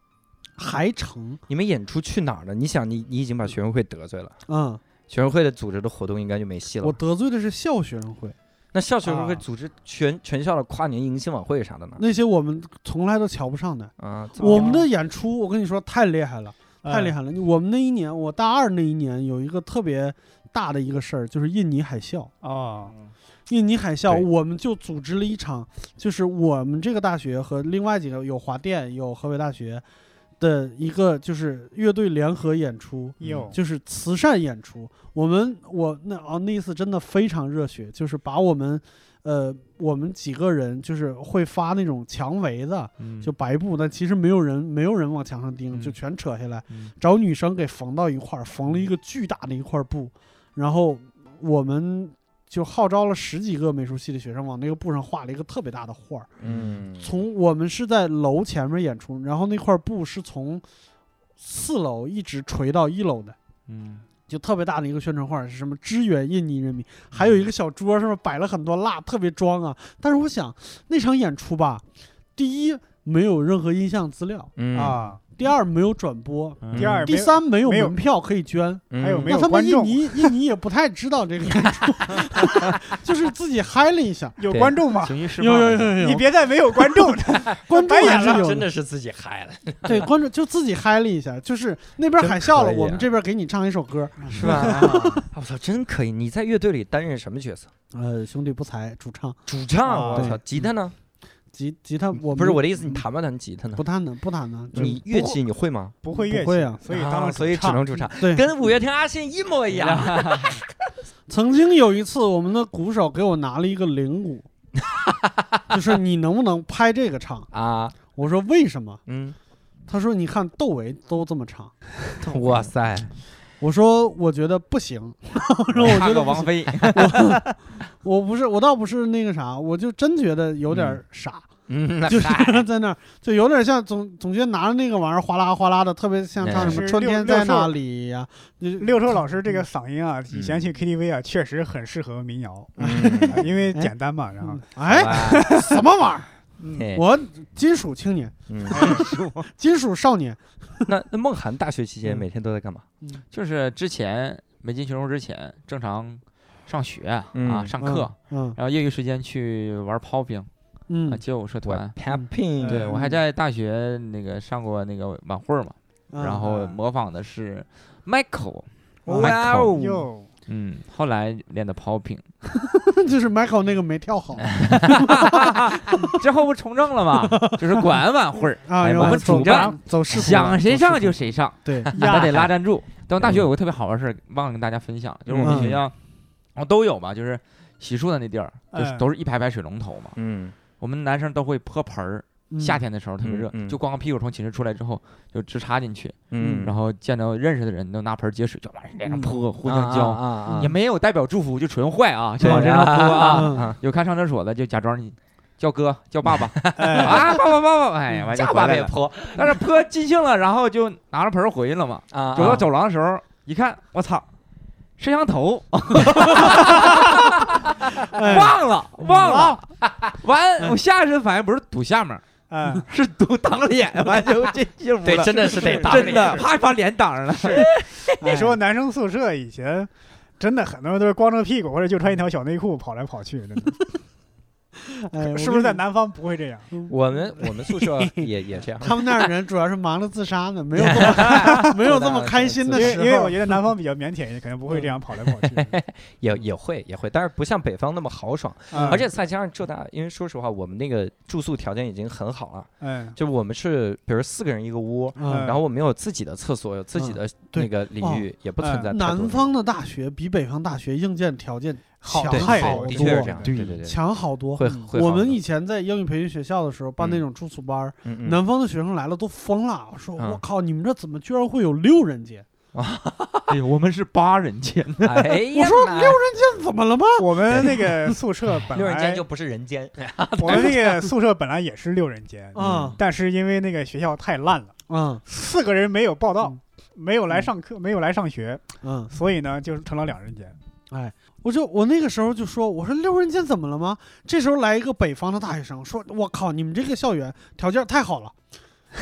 还成。你们演出去哪儿了？你想你，你已经把学生会得罪了，嗯，学生会的组织的活动应该就没戏了我。得罪的是校学生会，那校学生会啊组织全全校的跨年迎新晚会啥的呢？那些我们从来都瞧不上的。啊，我们的演出，我跟你说太厉害了，太厉害，害了。我们那一年，我大二那一年有一个特别大的一个事儿，就是印尼海啸。啊，印尼海啸，我们就组织了一场，就是我们这个大学和另外几个有华电、有河北大学的一个就是乐队联合演出，哟，就是慈善演出。我们我那啊那一次真的非常热血，就是把我们呃我们几个人就是会发那种墙围子，嗯。就白布，但其实没有人没有人往墙上钉，就嗯全扯下来，嗯。找女生给缝到一块儿，缝了一个巨大的一块布，然后我们就号召了十几个美术系的学生往那个布上画了一个特别大的画儿。嗯，从我们是在楼前面演出，然后那块布是从四楼一直垂到一楼的。嗯就特别大的一个宣传画，是什么支援印尼人民，还有一个小桌上面摆了很多蜡，特别装啊。但是我想那场演出吧，第一没有任何音像资料，嗯，啊，第二没有转播，嗯第二第三没有没有门票可以捐。嗯还有没那他们印有观众尼印尼也不太知道这个演 出，就是自己嗨了一下。有对观众吗？情绪释有有有有，你别再没有观众了，观众白眼了还是有真的是自己嗨了，对观众就自己嗨了一下，就是那边真海啸了，可以啊我们这边给你唱一首歌。是吧？啊我操，真可以！你在乐队里担任什么角色？呃，兄弟不才，主唱，主唱，啊我操，吉他呢？吉吉他我不是我的意思，你弹不弹吉他呢不？弹呢不弹呢，你乐器你会吗？不会乐器，不会啊所以当了啊所以只能主唱，对。跟五月天阿信一模一样。曾经有一次，我们的鼓手给我拿了一个铃鼓，就是你能不能拍这个唱？啊，我说为什么？嗯，他说你看窦唯都这么唱。哇塞，我说我觉得不行，我说我觉得王菲，我不是我倒不是那个啥，我就真觉得有点傻，嗯，就是 在那儿就有点像总总觉得拿着那个玩意儿哗啦哗啦的，特别像唱什么春天在哪里呀、就六兽老师这个嗓音啊，以嗯。前去 KTV 啊，确实很适合民谣，因为简单嘛。然后哎，什么玩意儿？嘿。我金属青年，嗯，金属少年，那那梦涵大学期间嗯。每天都在干嘛？就是之前没进学生之前，正常上学啊嗯。上课，嗯然后业余时间去玩 popping 啊嗯街舞社团。，popping，对我还嗯在大学那个上过那个晚会嘛，嗯，然后模仿的是 Michael，哇哦，哟，嗯，后来练的 popping，就是 Michael 那个没跳好 之后不从政了吗？就是管晚会儿，啊，我们主张走势想谁上就谁上，对，咱得拉赞助。但大学有个特别好玩的事儿，忘了跟大家分享，就是我们嗯学校，哦都有嘛，就是洗漱的那地儿，就是嗯都是一排排水龙头嘛。嗯，我们男生都会泼盆儿，嗯夏天的时候特别热就光个屁股从寝室出来之后就直插进去，嗯，然后见到认识的人都拿盆接水就往脸上嗯。泼，互啊相浇，啊啊，也没有代表祝福，就纯坏啊，就往身上泼啊。有看上厕所的就假装你叫哥叫爸爸。哎，啊，爸爸爸爸，哎呀，完就家回来了。爸也泼但是泼尽兴了，然后就拿着盆儿回去了嘛。啊，走到走廊的时候，一看，我操，摄像头。哎忘了忘了，嗯完我下意识反应不是堵下面，嗯，是堵挡脸，完就进进屋对，了。真的是得打真脸的啪把脸挡上了。你说男生宿舍以前真的很多人都是光着屁股或者就穿一条小内裤跑来跑去，真的，哎，是不是在南方不会这样？我们我们宿舍也也这样。他们那儿人主要是忙着自杀呢，没有这么 没有这么开心的时因为因为我。觉得南方比较腼腆一点，可能不会这样跑来跑去。也也会也会，但是不像北方那么豪爽，嗯而且再加上浙大，因为说实话，我们那个住宿条件已经很好了，嗯，就我们是比如四个人一个屋，嗯，然后我们有自己的厕所，有自己的那个淋哦浴，也不存在南方的大学比北方大学硬件条件好强好多的确是这样，对对对对，强好多。会会我们以前在英语培训学校的时候办那嗯种住宿班南方的学生来了都疯了，说嗯。我靠，你们这怎么居然会有六人间？哎呦，我们是八人间，哎呀，我说六人间怎么了吗？我们那个宿舍 本六人间来就不是人间，我们那个宿舍本来也是六人间，嗯。但是因为那个学校太烂了，嗯。四个人没有报到嗯，没有来上课，没有来上学，嗯，所以呢，就成了两人间。我就我那个时候就说，我说六人间怎么了吗？这时候来一个北方的大学生说，我靠，你们这个校园条件太好了，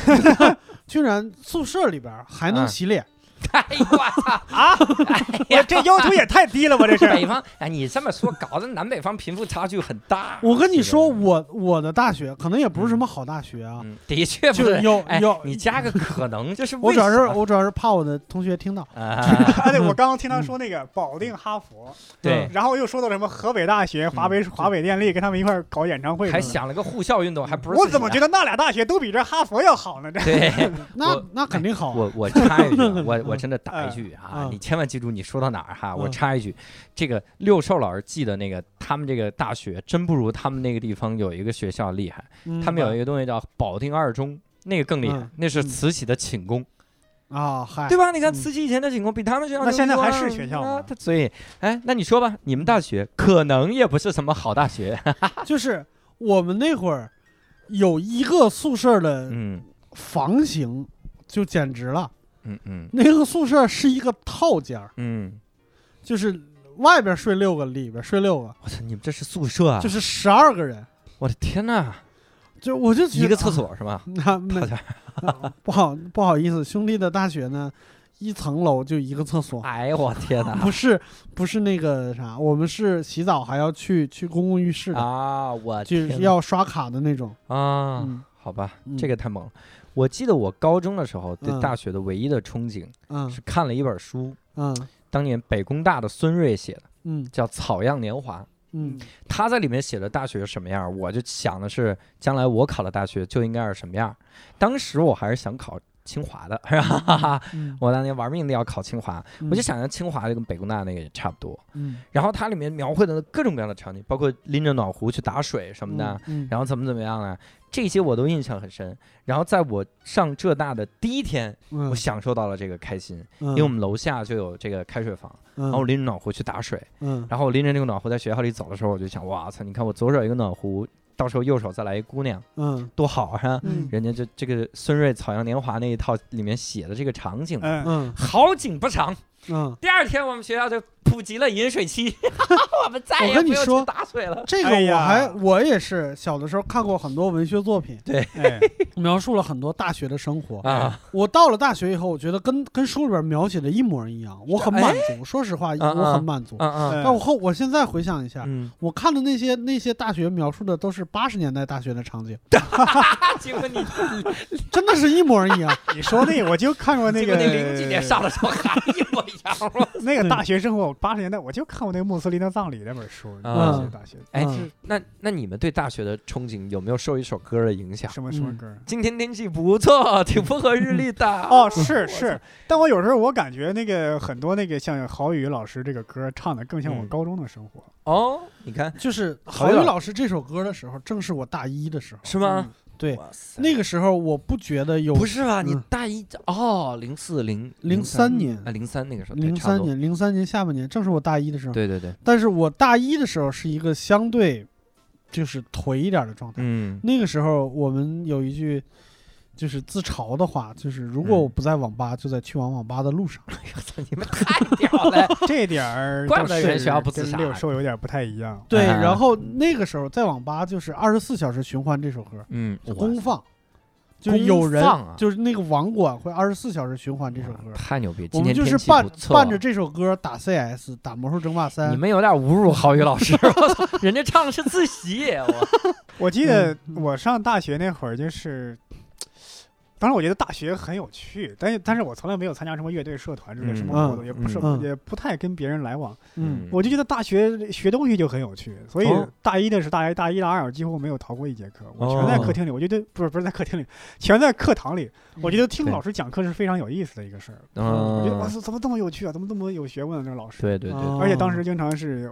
居然宿舍里边还能嗯洗脸。哎呦我操！啊！我这要求也太低了吧？这是北方，哎，你这么说，搞得南北方贫富差距很大。我跟你说，我我的大学可能也不是什么好大学啊，嗯，的确不。就是有哎有，你加个可能，就是我主要是我主要是怕我的同学听到。啊，啊，对，我刚刚听他说那个保定、哈佛，对，然后又说到什么河北大学、华北华北电力跟他们一块儿搞演唱会，还。想了个护校运动，还不是我怎么觉得那俩大学都比这哈佛要好呢？这对，那那肯定好啊。我我插一句啊，我 我真的打一句啊嗯，你千万记住你说到哪儿哈，我嗯插一句，这个六兽老师记得那个，他们这个大学真不如他们那个地方有一个学校厉害，嗯他们有一个东西叫保定二中。那个更厉害嗯，那是嗯慈禧的寝宫，啊，嗨，对吧？你看嗯慈禧以前的寝宫比他们学校那现在还是学校啊吗所以，哎，那你说吧，你们大学可能也不是什么好大学，就是我们那会儿有一个宿舍的嗯房型，就简直了。嗯嗯那个宿舍是一个套间儿，嗯，就是外边睡六个，里边睡六个，我操，你们这是宿舍啊？就是十二个人。我的天呐，就我就觉得一个厕，所是吧？啊那没 套间不好不好意思，兄弟的大学呢，一层楼就一个厕所，哎呦我天呐！不是不是那个啥，我们是洗澡还要去去公共浴室的，啊，我就是要刷卡的那种。啊，嗯好吧，嗯这个太猛了。我记得我高中的时候对嗯。大学的唯一的憧憬嗯。是看了一本书，嗯。当年北工大的孙瑞写的，嗯。叫《草样年华》。嗯。他在里面写的大学是什么样，我就想的是将来我考的大学就应该是什么样。当时我还是想考清华的，是吧？嗯，我当年玩命的要考清华，我就嗯想着清华就跟北工大那个也差不多。嗯。然后它里面描绘的各种各样的场景，包括拎着暖壶去打水什么的，嗯，然后怎么怎么样啊，这些我都印象很深。然后在我上浙大的第一天，后我享受到了这个开心，因因为我们楼下就有这个开水房，然然后我拎着暖壶去打水，嗯。然后我拎着那个暖壶在学校里走的时候，我就想，哇操，你看我左手一个暖壶，到时候右手再来一姑娘，嗯。多好啊！嗯。人家就这个孙瑞《草样年华》那一套里面写的这个场景，嗯，嗯。好景不长，嗯，第二天我们学校就普及了饮水机，我们再也不用跟你说去打水了。这个我还我也是小的时候看过很多文学作品，哎，描述了很多大学的生活。啊，我到了大学以后，我觉得跟跟书里边描写的一模一样，我很满足。说实话，我很满足。嗯嗯嗯但我后我现在回想一下，嗯，我看的那些那些大学描述的都是八十年代大学的场景，结果你 真的是一模一样。你说那个，我就看过那个零几年上的时候还一模一样？那个大学生活，八十年代我就看过那个穆斯林的葬礼那本书，嗯那些大学哎嗯那那你们对大学的憧憬有没有受一首歌的影响？什么什么嗯歌？今天天气不错，挺风和日 丽的。哦，是是，但我有时候我感觉那个很多那个像郝宇老师这个歌唱的更像我嗯高中的生活。哦，你看就是郝宇老师这首歌的时候，正是我大一的时候。是吗？对，那个时候我不觉得有不是吧？你嗯大一哦，零四零零三年啊，零三那个时候，零三年，零三年下半年，正是我大一的时候。对对对，但是我大一的时候是一个相对就是颓一点的状态。嗯那个时候我们有一句就是自嘲的话，就是如果嗯我不在网吧，就在去往网吧的路上。你们太屌了！这点儿怪不得人学校不自跟杀六兽有点不太一样。对，啊然后那个时候在网吧就是二十四小时循环这首歌，嗯，公放，就是有人啊就是那个网管会二十四小时循环这首歌。太牛逼！我们就是伴伴着这首歌打 CS，打魔兽争霸三你。们有点侮辱郝宇老师，我操，人家唱的是自习，我我记得嗯我上大学那会儿，就是，当然我觉得大学很有趣，但是但是我从来没有参加什么乐队、社团之类什么嗯活动，也不是嗯也不太跟别人来往。嗯我就觉得大学学东西就很有趣，所以哦大一的是大一、大一、大二几乎没有逃过一节课，我全在哦客厅里。我觉得不是不是在客厅里，全在课堂里。我觉得听老师讲课是非常有意思的一个事儿。嗯我觉得哇塞，怎么这么有趣啊？怎么这么有学问啊？这个老师。对对对，哦而且当时经常是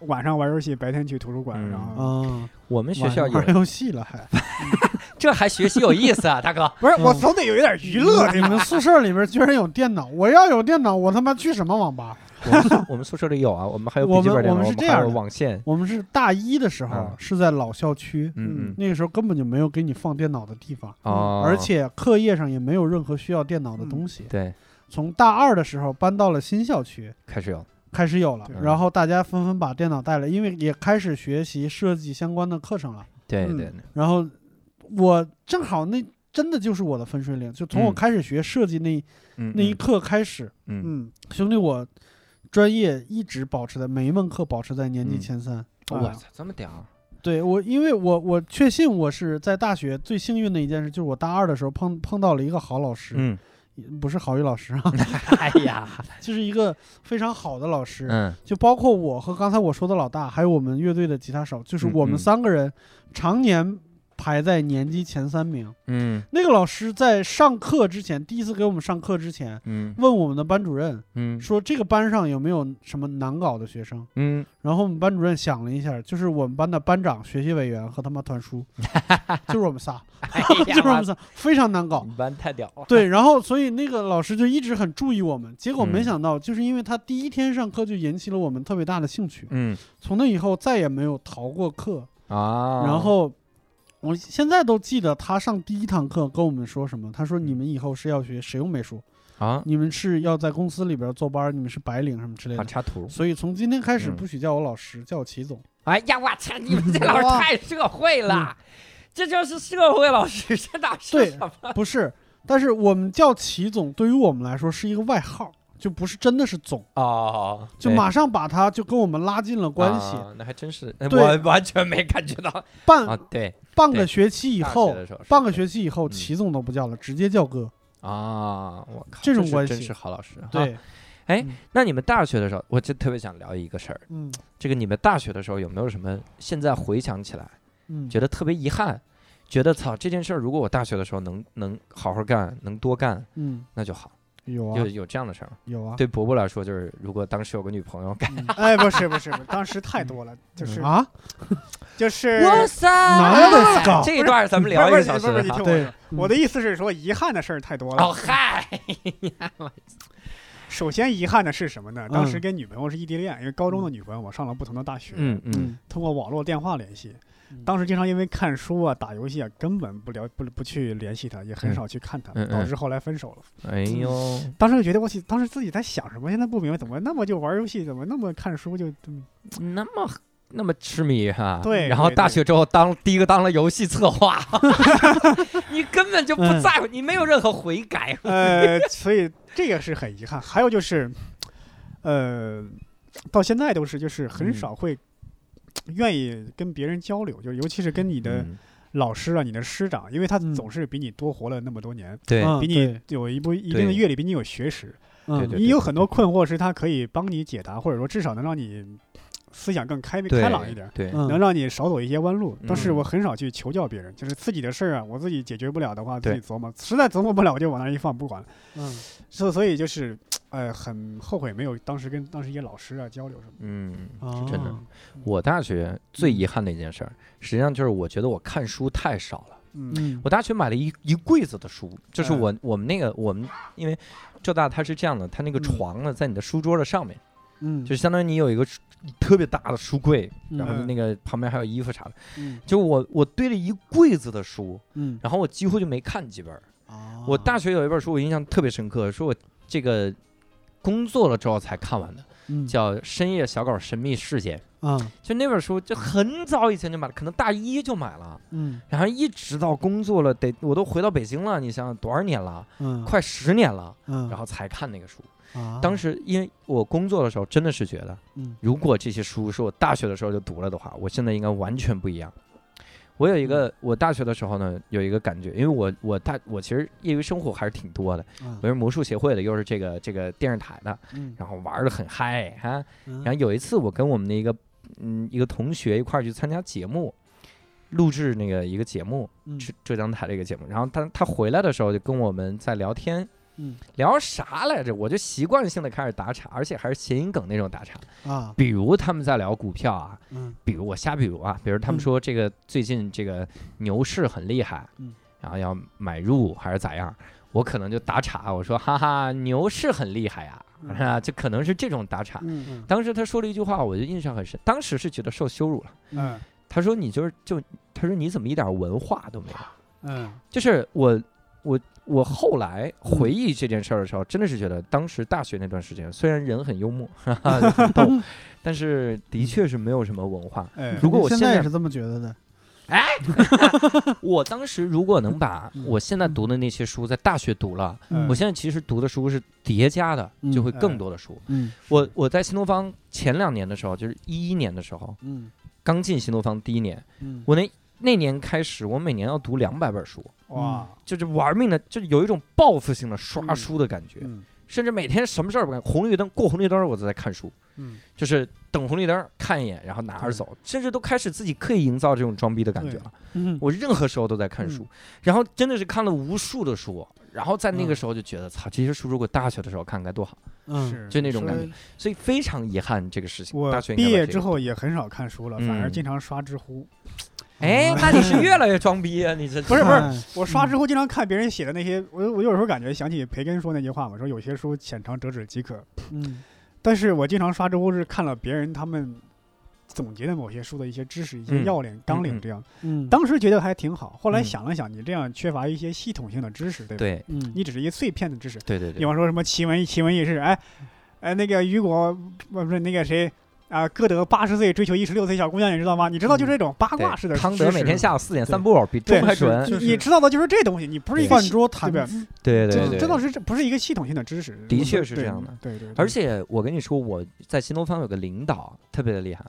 晚上玩游戏，白天去图书馆，嗯然后啊，我们学校玩游戏了还。这还学习有意思啊，大哥。不是我嗯总得有一点娱乐你对吧？们宿舍里面居然有电脑，我要有电脑，我他妈去什么网吧？我们宿 我们宿舍里有啊，我们还有笔记本电脑，我们我们是们还有这样的。网线。我们是大一的时候嗯是在老校区，嗯嗯那个时候根本就没有给你放电脑的地方，哦，而且课业上也没有任何需要电脑的东西。对，从大二的时候搬到了新校区，开始有，开始有了，然后大家纷纷把电脑带来，因为也开始学习设计相关的课程了。嗯对对，然后我正好那真的就是我的分水岭，就从我嗯。开始学设计那嗯。那一刻开始，嗯。嗯，兄弟，我专业一直保持在每一门课保持在年级嗯。前三。啊。我操，这么屌，对我，因为我我确信我是在大学最幸运的一件事，就是我大二的时候碰碰到了一个好老师，嗯，不是郝宇老师啊，哎呀，就是一个非常好的老师。嗯。就包括我和刚才我说的老大，还有我们乐队的吉他手，就是嗯我们嗯。三个人常年排在年级前三名。嗯。那个老师在上课之前，第一次给我们上课之前，嗯。问我们的班主任嗯。说这个班上有没有什么难搞的学生。嗯，然后我们班主任想了一下，就是我们班的班长、学习委员和他妈团书，就是我们仨，哎 就是我们，仨，非常难搞。你。们班太屌了，对，然后所以那个老师就一直很注意我们，结果没嗯。想到，就是因为他第一天上课就引起了我们特别大的兴趣，嗯。从那以后再也没有逃过课。啊，然后我现在都记得他上第一堂课跟我们说什么，他说你们以后是要学实用美术，啊，你们是要在公司里边坐班，你们是白领什么之类的。好插图，所以从今天开始嗯不许叫我老师，叫我齐总。哎呀，我操，你们这老师太社会了，这就是社会老师，这哪是对什么？不是，但是我们叫齐总，对于我们来说是一个外号，就不是真的是总，啊，就马上把他就跟我们拉近了关系。啊那还真是，我完全没感觉到。半、啊，对，半个学期以后，半个学期以后，嗯。齐总都不叫了，直接叫哥。啊，我靠，这种关系。是好老师。哈，对，哎嗯，那你们大学的时候，我就特别想聊一个事儿，嗯。这个你们大学的时候有没有什么现在回想起来嗯，觉得特别遗憾，觉得操这件事儿如果我大学的时候能能好好干，能多干嗯。那就好，有啊有有这样的事儿吗。有啊，对伯伯来说，就是如果当时有个女朋友，嗯哎，不是不是不是，当时太多了，就是啊，就是哇塞，男的搞这一段咱们聊一个小时不是你听我说，我的意思是说，遗憾的事儿太多哦了。嗨，首先遗憾的是什么呢？当时嗯跟女朋友是异地恋，因为高中的女朋友我上了不同的大学，嗯嗯嗯，通过网络电话联系。嗯。当时经常因为看书啊、打游戏啊，根本不聊不不去联系他，也很少去看他，嗯嗯。导致后来分手了。哎呦，当时就觉得我去，当时自己在想什么，现在不明白，怎么那么就玩游戏，怎么那么看书就嗯。那么那么痴迷哈、对然后大学之后当第一个当了游戏策划，你根本就不嗯在乎，你没有任何悔改。呃，所以这个是很遗憾。还有就是，呃，到现在都是就是很嗯。少会愿意跟别人交流，就尤其是跟你的嗯老师啊、你的师长，因为他嗯总是比你多活了那么多年，对，嗯比你有一部一定的阅历，比你有学识，你有很多困惑是他可以帮你解答，或者说至少能让你思想更开对开朗一点。能让你少走一些弯路，但是嗯我很少去求教别人，就是自己的事儿啊，我自己解决不了的话，自己琢磨，实在琢磨不了，我就往那儿一放不管了。嗯所所以就是，呃，很后悔没有当时跟当时一些老师啊交流什么嗯，哦真的。我大学最遗憾的一件事儿，实际上就是我觉得我看书太少了。嗯。嗯我大学买了一一柜子的书，就是嗯。我我们那个我们因为浙大它是这样的，它那个嗯。床呢在你的书桌的上面，嗯，就相当于你有一个特别大的书柜，然后嗯。那个旁边还有衣服啥的，嗯。就我我堆了一柜子的书，嗯，然后我几乎就没看几本儿。哦我大学有一本书我印象特别深刻，是我这个工作了之后才看完的，嗯叫《深夜小狗神秘事件》。啊就那本书，就很早以前就买了，可能大一就买了，嗯然后一直到工作了，得我都回到北京了，你想想多少年了，嗯，快十年了，嗯，然后才看那个书。啊当时因为我工作的时候，真的是觉得，嗯如果这些书是我大学的时候就读了的话，我现在应该完全不一样。我有一个，我大学的时候呢，有一个感觉，因为我我大我其实业余生活还是挺多的，嗯我是魔术协会的，又是这个这个电视台的，嗯然后玩的很嗨哈。嗯然后有一次，我跟我们的一个嗯一个同学一块儿去参加节目，录制那个一个节目，嗯浙浙江台的一个节目。然后他他回来的时候就跟我们在聊天，嗯聊啥来着？我就习惯性的开始打岔，而且还是谐音梗那种打岔。啊比如他们在聊股票啊，嗯比如我瞎比如啊，比如他们嗯说这个最近这个牛市很厉害，嗯然后要买入还是咋样？我可能就打岔，我说哈哈，牛市很厉害呀、嗯啊，就可能是这种打岔。嗯嗯当时他说了一句话，我就印象很深。当时是觉得受羞辱了。嗯他说：“你就是就，他说你怎么一点文化都没有？嗯就是我我我后来回忆这件事儿的时候，真的是觉得当时大学那段时间，虽然人很幽默，哈哈，很逗，但是的确是没有什么文化。哎。如果我现在现也是这么觉得的，我当时如果能把嗯我现在读的那些书在大学读了，嗯。我现在其实读的书是叠加的，嗯就会更多的书。嗯。我我在新东方前两年的时候，就是一一年的时候，嗯。刚进新东方第一年，嗯。我那那年开始，我每年要读两百本书，哇。就是玩命的，就是有一种报复性的刷嗯书的感觉，嗯甚至每天什么事儿不干，红绿灯过红绿灯我都在看书，嗯。就是等红绿灯看一眼，然后拿着走，甚至都开始自己刻意营造这种装逼的感觉了。嗯。我任何时候都在看书，然后真的是看了无数的书，然后在那个时候就觉得，操，这些书如果大学的时候看该多好，嗯。就那种感觉，所以非常遗憾这个事情。我大学毕业之后也很少看书了，反而嗯经常刷知乎。哎，那你是越来越装逼啊！你这不是不是哎我刷知乎经常看别人写的那些，我我有时候感觉想起培根说那句话嘛，说有些书浅尝辄止即可。嗯但是我经常刷知乎是看了别人他们总结的某些书的一些知识、一些嗯要领、纲领这样。嗯当时觉得还挺好，后来嗯想了想，你这样缺乏一些系统性的知识，对吧？对嗯你只是一碎片的知识。对对对，比方说什么奇闻奇闻异事，哎，哎，那个雨果不是那个谁啊，歌德八十岁追求一十六岁小姑娘，你知道吗？你知道就是这种八卦式的对康德每天下午四点散步，比对钟还准。你你知道的就是这东西，你不是一个饭桌谈对对对对，这倒是这不是一个系统性的知识，的确是这样的对对，对而且我跟你说，我在新东方有个领导特别的厉害。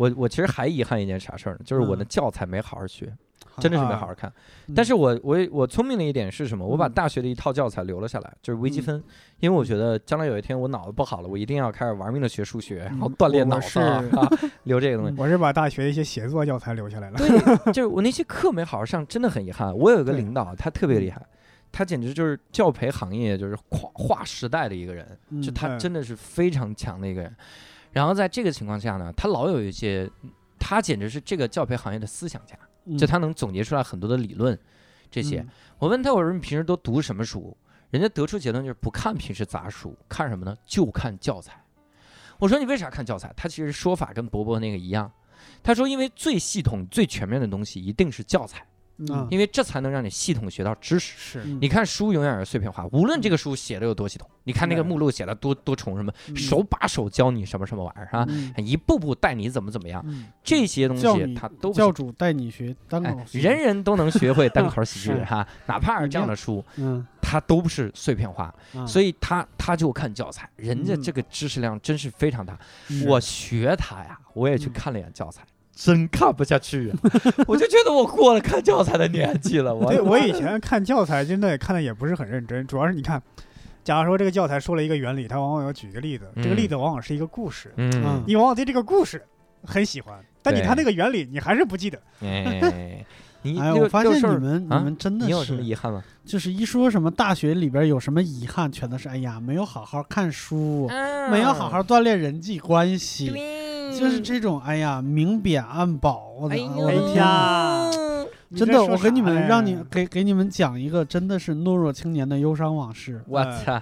我我其实还遗憾一件啥事儿呢？就是我的嗯教材没好好学，真的是没好好看。嗯但是我我我聪明的一点是什么？我把嗯大学的一套教材留了下来，就是微积嗯分，因为我觉得将来有一天我脑子不好了，我一定要开始玩命的学数学，然后嗯锻炼脑子啊 留这个东西。我是把大学的一些写作教材留下来了。对，就是我那些课没好好上，真的很遗憾。我有一个领导，他特别厉害，他简直就是教培行业就是跨划时代的一个人，就嗯他嗯真的是非常强的一个人。然后在这个情况下呢，他老有一些，他简直是这个教培行业的思想家，就他能总结出来很多的理论，这些。我问他，我说你平时都读什么书？人家得出结论就是不看平时杂书，看什么呢？就看教材。我说你为啥看教材？他其实说法跟伯伯那个一样。他说因为最系统、最全面的东西一定是教材，嗯因为这才能让你系统学到知识。是。嗯。你看书永远是碎片化，无论这个书写的有多系统，你看那个嗯目录写的多多重什么，嗯。手把手教你什么什么玩意儿啊，嗯。一步步带你怎么怎么样，嗯。这些东西教你它都。教主带你学单哎口，人人都能学会单口喜剧 哈，哪怕是这样的书，嗯，它都不是碎片化，啊所以他他就看教材，人家嗯。这个知识量真是非常大。嗯我学他呀，我也去嗯看了眼教材，真看不下去啊！我就觉得我过了看教材的年纪了。我对我以前看教材真的看的也不是很认真，主要是你看，假如说这个教材说了一个原理，它往往要举一个例子，这个嗯例子往往是一个故事，嗯，你往往对这个故事很喜欢，但你对看那个原理，你还是不记得。哎，你哎，我发现你们你啊们真的你有什么是，遗憾吗？就是一说什么大学里边有什么遗憾，全都是哎呀，没有好好看书，没有好好锻炼人际关系，就是这种哎呀，明贬暗褒，我的哎我的天啊！真的，我给你们让你给给你们讲一个真的是懦弱青年的忧伤往事。嗯我操！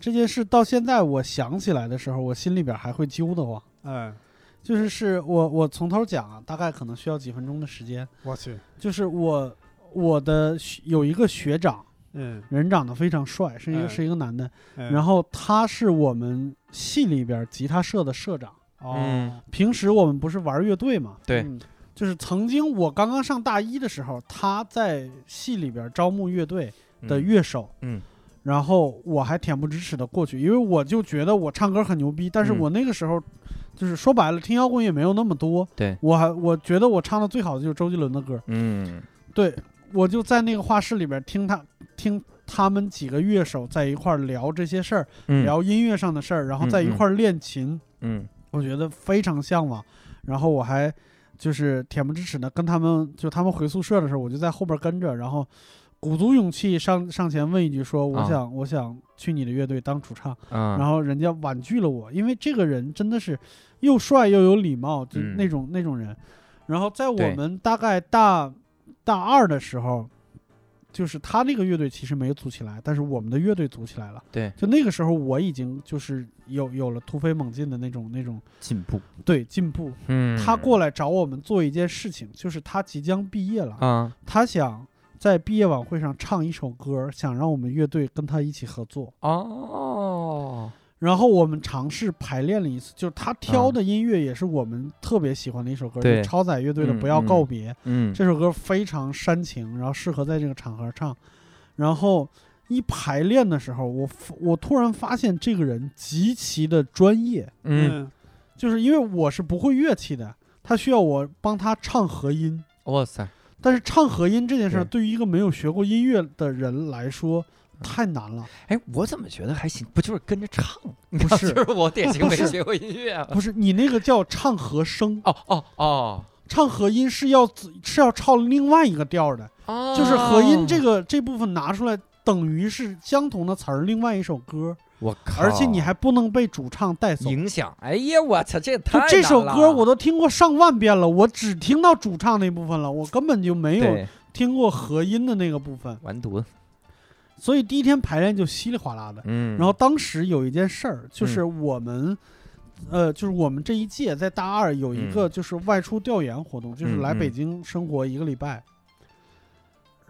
这件事到现在我想起来的时候，我心里边还会揪得慌。嗯，就是是我我从头讲啊，大概可能需要几分钟的时间。我去，就是我我的学有一个学长，嗯，人长得非常帅，是一个、嗯是一个男的，嗯然后他是我们系里边吉他社的社长。哦，平时我们不是玩乐队嘛，对。嗯。就是曾经我刚刚上大一的时候，他在系里边招募乐队的乐手，嗯。然后我还恬不知耻的过去，因为我就觉得我唱歌很牛逼，但是嗯。我那个时候就是说白了，听摇滚也没有那么多，对。我还我觉得我唱的最好的就是周杰伦的歌，嗯。对我就在那个画室里边听他听他们几个乐手在一块儿聊这些事儿，嗯。聊音乐上的事儿，然后在一块儿练琴，嗯我觉得非常向往。然后我还就是恬不知耻的跟他们，就他们回宿舍的时候，我就在后边跟着，然后鼓足勇气上上前问一句说：“我啊想、我想去你的乐队当主唱。”嗯，然后人家婉拒了我，因为这个人真的是又帅又有礼貌，就嗯那种、那种人。然后在我们大概大大二的时候，就是他那个乐队其实没组起来，但是我们的乐队组起来了。对就那个时候我已经就是有有了突飞猛进的那种那种进步，对进步。嗯，他过来找我们做一件事情，就是他即将毕业了，啊他想在毕业晚会上唱一首歌，想让我们乐队跟他一起合作。哦，然后我们尝试排练了一次，就是他挑嗯。的音乐也是我们特别喜欢的一首歌，对。就超载乐队的《嗯不要告别》。嗯这首歌非常煽情，然后适合在这个场合唱。然后一排练的时候，我我突然发现这个人极其的专业，嗯，就是因为我是不会乐器的，他需要我帮他唱和音。哇塞，但是唱和音这件事儿，对。对于一个没有学过音乐的人来说太难了。哎，我怎么觉得还行？不就是跟着唱？不是就是我典型没学过音乐啊。不是你那个叫唱和声，哦哦哦唱和音是要是要唱另外一个调的，哦，就是和音这个这部分拿出来，等于是相同的词儿，另外一首歌，我靠，而且你还不能被主唱带走。影响。哎呀，我操，这也就太这首歌我都听过上万遍了，我只听到主唱那部分了，我根本就没有听过和音的那个部分，完犊子。所以第一天排练就稀里哗啦的。嗯，然后当时有一件事儿，就是我们，呃，就是我们这一届在大二有一个就是外出调研活动，就是来嗯。北京生活一个礼拜，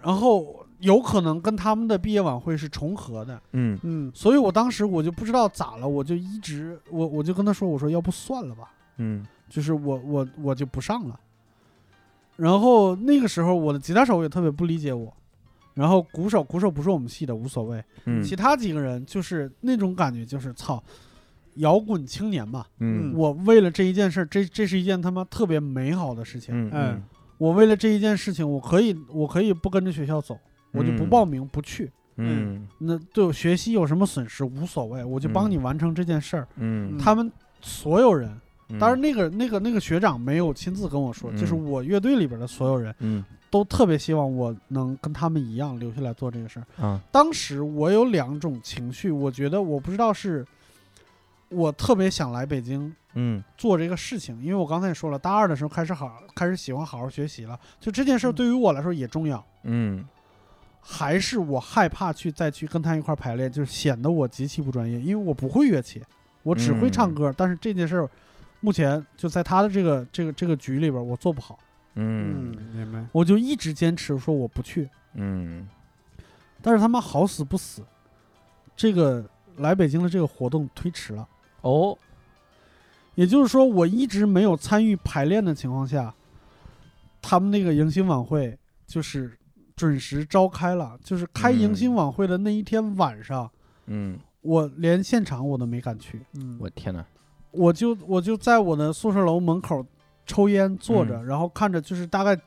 然后有可能跟他们的毕业晚会是重合的，嗯。嗯所以我当时我就不知道咋了，我就一直我我就跟他说，我说要不算了吧，嗯。就是我我我就不上了。然后那个时候我的吉他手也特别不理解我，然后鼓手鼓手不是我们系的无所谓，嗯其他几个人就是那种感觉，就是操，摇滚青年嘛。嗯我为了这一件事儿，这这是一件他妈特别美好的事情。嗯嗯我为了这一件事情，我可以我可以不跟着学校走，我就不嗯报名不去。嗯那对我学习有什么损失无所谓，我就帮嗯你完成这件事儿。嗯，他们所有人，嗯当然那个那个那个学长没有亲自跟我说，就是嗯。我乐队里边的所有人嗯。都特别希望我能跟他们一样留下来做这个事儿。啊。当时我有两种情绪，我觉得我不知道是我特别想来北京嗯。做这个事情，因为我刚才也说了，大二的时候开始好开始喜欢好好学习了，就这件事儿嗯。对于我来说也重要。嗯。还是我害怕去再去跟他一块儿排练，就是显得我极其不专业，因为我不会乐器，我只会唱嗯。歌。但是这件事儿，目前就在他的这个这个这个局里边，我做不好，嗯。明白，我就一直坚持说我不去。嗯。但是他妈好死不死，这个来北京的这个活动推迟了。哦。也就是说，我一直没有参与排练的情况下，他们那个迎新晚会就是准时召开了。就是开迎新嗯晚会的那一天晚上，嗯，我连现场我都没敢去，嗯。我天哪，我就我就在我的宿舍楼门口抽烟坐着，嗯然后看着就是大概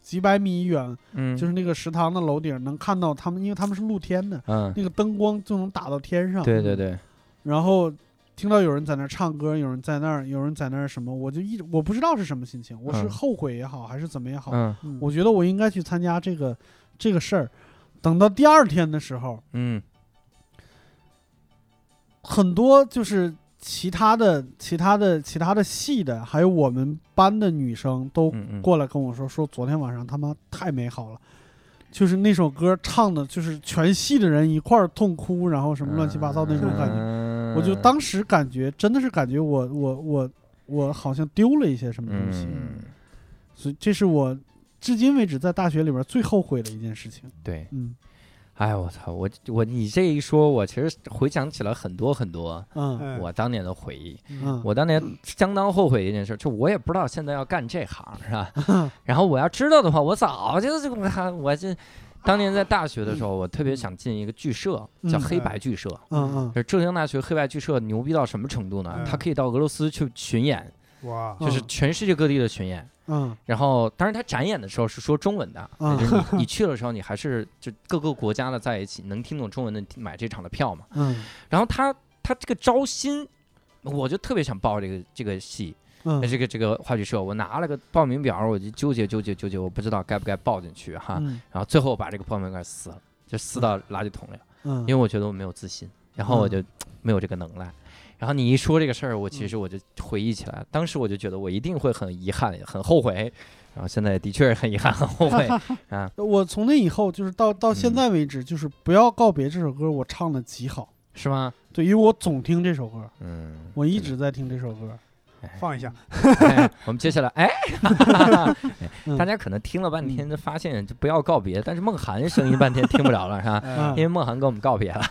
几百米远，嗯。就是那个食堂的楼顶能看到他们，因为他们是露天的，嗯，那个灯光就能打到天上。对对对，然后听到有人在那儿唱歌，有人在那儿，有人在那儿什么，我就一直我不知道是什么心情，我是嗯。后悔也好，还是怎么也好，嗯。嗯。我觉得我应该去参加这个这个事儿。等到第二天的时候，嗯。很多就是其他的、其他的、其他的系的，还有我们班的女生都过来跟我说，说昨天晚上他妈太美好了。就是那首歌唱的，就是全系的人一块儿痛哭，然后什么乱七八糟那种感觉，觉我就当时感觉真的是感觉我我我我好像丢了一些什么东西，嗯，所以这是我至今为止在大学里边最后悔的一件事情。对，嗯哎我操，我我你这一说，我其实回想起了很多很多嗯嗯我当年的回忆。嗯，我当年相当后悔一件事，就我也不知道现在要干这行是吧？然后我要知道的话，我早就这我这当年在大学的时候，我特别想进一个剧社，叫嗯黑白剧社。嗯嗯就是浙江大学黑白剧社牛逼到什么程度呢？嗯它可以到俄罗斯去巡演，哇，就是嗯全世界各地的巡演。嗯然后，当然他展演的时候是说中文的，嗯就是你你去的时候，你还是就各个国家的在一起，能听懂中文的买这场的票嘛。嗯然后他他这个招新，我就特别想报这个这个戏，嗯这个这个话剧社，我拿了个报名表，我就纠结纠结纠结，我不知道该不该报进去哈。嗯然后最后把这个报名表撕了，就撕到垃圾桶里了，嗯，因为我觉得我没有自信，然后我就没有这个能耐。然后你一说这个事儿，我其嗯实我就回忆起来，当时我就觉得我一定会很遗憾、很后悔。然后现在的确很遗憾、很后悔 啊，我从那以后就是到到现嗯在为止，就是不要告别这首歌，我唱的极好。是吗？对，因为我总听这首歌，嗯，我一直在听这首歌。放一下，哎我们接下来，哎，嗯 大家可能听了半天，就发现就不要告别，但是梦涵声音半天听不着了，是吧？嗯因为梦涵跟我们告别了。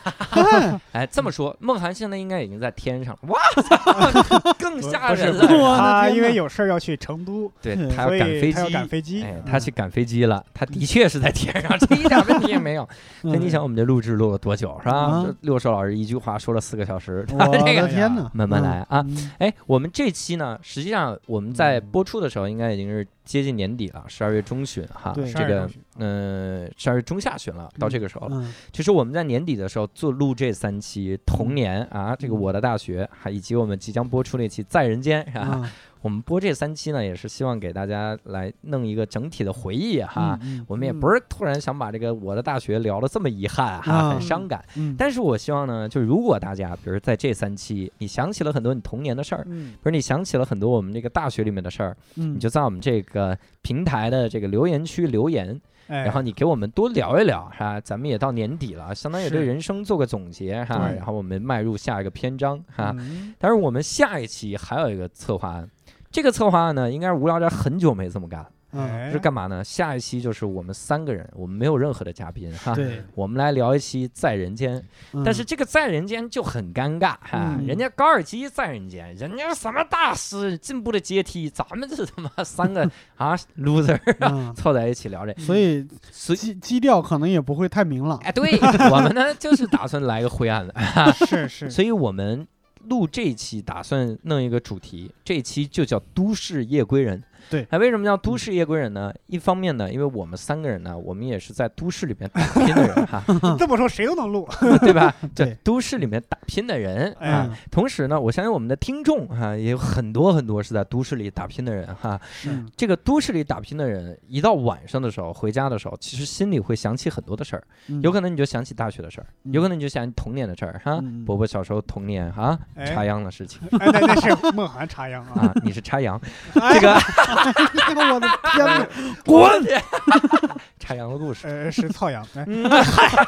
哎，这么说，梦涵现在应该已经在天上了。哇 操，更吓人我的了。他因为有事儿要去成都，对嗯他要赶飞机他要赶机。飞机。哎，他去赶飞机了，他的确是在天上，这一点问题也没有。那你想，我们这录制录了多久，是吧？六兽老师一句话说了四个小时，我他这的个天哪！慢慢来啊嗯。哎，我们这期呢，实际上我们在播出的时候，应该已经是接近年底了，十二月中旬哈。对这个嗯，十二月中下旬了，到这个时候了。嗯其实我们在年底的时候做录这三期童年啊，这个我的大学，还以及我们即将播出那期在人间，是吧？嗯我们播这三期呢，也是希望给大家来弄一个整体的回忆哈。嗯我们也不是突然想把这个我的大学聊得这么遗憾哈，啊很伤感。嗯但是我希望呢，就如果大家，比如在这三期，你想起了很多你童年的事儿，嗯，比如你想起了很多我们这个大学里面的事儿，嗯你就在我们这个平台的这个留言区留言，哎然后你给我们多聊一聊，是吧？咱们也到年底了，相当于对人生做个总结哈，对然后我们迈入下一个篇章哈。嗯但是我们下一期还有一个策划案，这个策划案呢，应该是无聊斋很久没这么干了，嗯。哎。是干嘛呢？下一期就是我们三个人，我们没有任何的嘉宾哈。对，我们来聊一期在人间，嗯。但是这个在人间就很尴尬哈，嗯。人家高尔基在人间，人家什么大师进步的阶梯，咱们这他妈三个 啊 loser 嗯。凑在一起聊这，所以所以基基调可能也不会太明朗。哎，对我们呢就是打算来个灰暗的，是是，所以我们录这一期打算弄一个主题，这一期就叫《都市夜归人》。对哎，为什么叫都市夜归人呢？一方面呢，因为我们三个人呢，我们也是在都市里面打拼的人哈，这么说谁都能录。对吧？对这都市里面打拼的人哎啊。同时呢，我相信我们的听众哈、也有很多很多是在都市里打拼的人哈。嗯这个都市里打拼的人，一到晚上的时候回家的时候，其实心里会想起很多的事儿，嗯有可能你就想起大学的事儿，嗯有可能你就想起童年的事儿哈。嗯伯伯小时候童年哈哎插秧的事情哎，那那是梦涵插秧啊。啊，你是插秧，哎这个 我的天哪！滚！插秧的故事，呃，是操秧。哎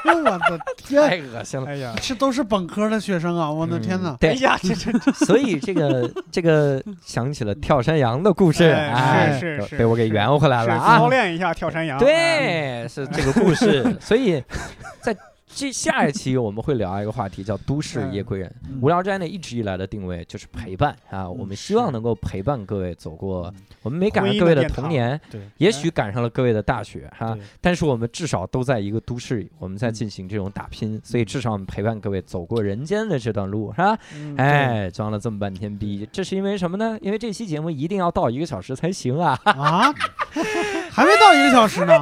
呦，我的天！太恶心了。哎呀，这都是本科的学生啊！我的天哪嗯！对，哎呀，这这这所以这个这个想起了跳山羊的故事，哎哎，是是是被我给圆回来是了啊操。练一下跳山羊。哎对，是这个故事。所以在这下一期我们会聊一个话题，叫 “都市夜归人”。嗯。无聊斋呢一直以来的定位就是陪伴啊，我们希望能够陪伴各位走过，我们没赶上各位的童年，对，也许赶上了各位的大学哈对，但是我们至少都在一个都市里，我们在进行这种打拼，所以至少我们陪伴各位走过人间的这段路，是吧？嗯，哎，装了这么半天逼，这是因为什么呢？因为这期节目一定要到一个小时才行啊！啊，还没到一个小时呢，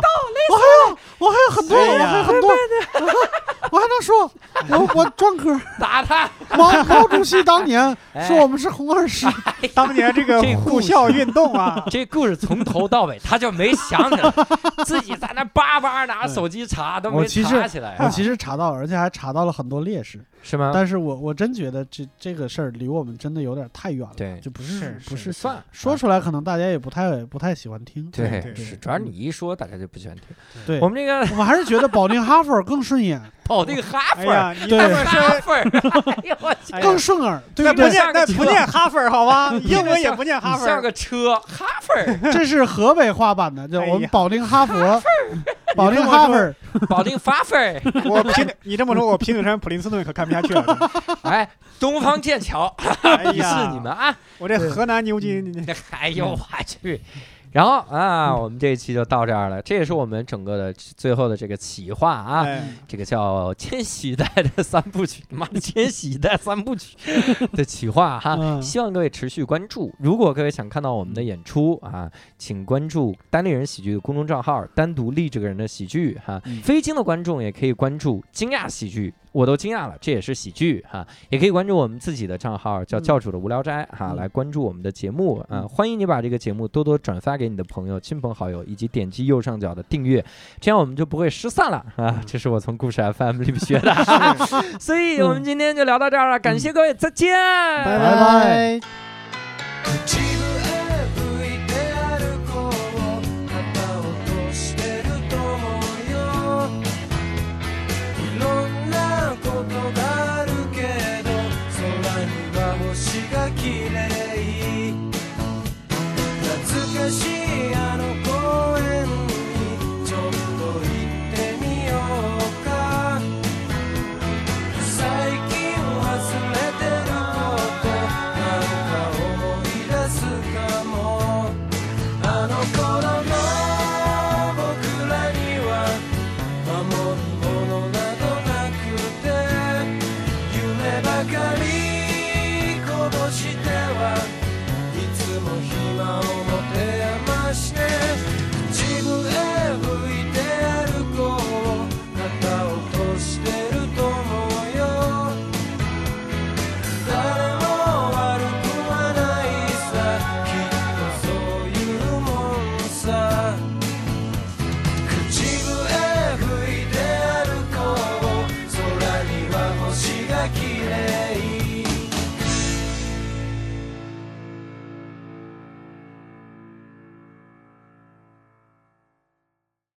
我还有我还有很多，我还有很多，我还能说，我我专科。打他！毛毛主席当年哎。说我们是红二师，当年这个这护校运动啊，这故事从头到尾他就没想起来，自己在那叭叭拿手机查都没我其实查起来。我其实查到了，而且还查到了很多烈士。是吗？但是我我真觉得这这个事儿离我们真的有点太远了，对就不是是不是是算说出来，可能大家也不太不太喜欢听。对对是，主要你一说，大家就不喜欢听。对，我们这个我们还是觉得保定哈佛更顺眼，保定哈佛儿，哎呀，你对这么说，哈佛儿，哎呦我去哎呀更顺耳，对不对？那不念那不念哈佛儿好吗？英文也不念哈佛像。个车，哈佛儿，这是河北话版的，就哎呀我们保定哈佛，保定哈佛，保定发佛儿，我平你这么说，我平顶山普林斯顿可看不下去了。哎，东方剑桥，鄙哎呀，视你们啊！我这河南牛津，哎呦我去！然后啊，我们这一期就到这儿了，这也是我们整个的最后的这个企划啊。哎这个叫《千禧一代的三部曲》，妈的，《千禧一代三部曲》的企划哈，嗯希望各位持续关注。如果各位想看到我们的演出啊，请关注单立人喜剧的公众账号，单独立这个人的喜剧哈。嗯非京的观众也可以关注惊讶喜剧，我都惊讶了，这也是喜剧哈。也可以关注我们自己的账号，叫嗯教主的无聊斋哈，嗯来关注我们的节目啊。嗯欢迎你把这个节目多多转发给你的朋友、亲朋好友，以及点击右上角的订阅，这样我们就不会失散了啊。这是我从故事 FM 里面学的，所以我们今天就聊到这儿了，感谢各位，再见，拜拜拜。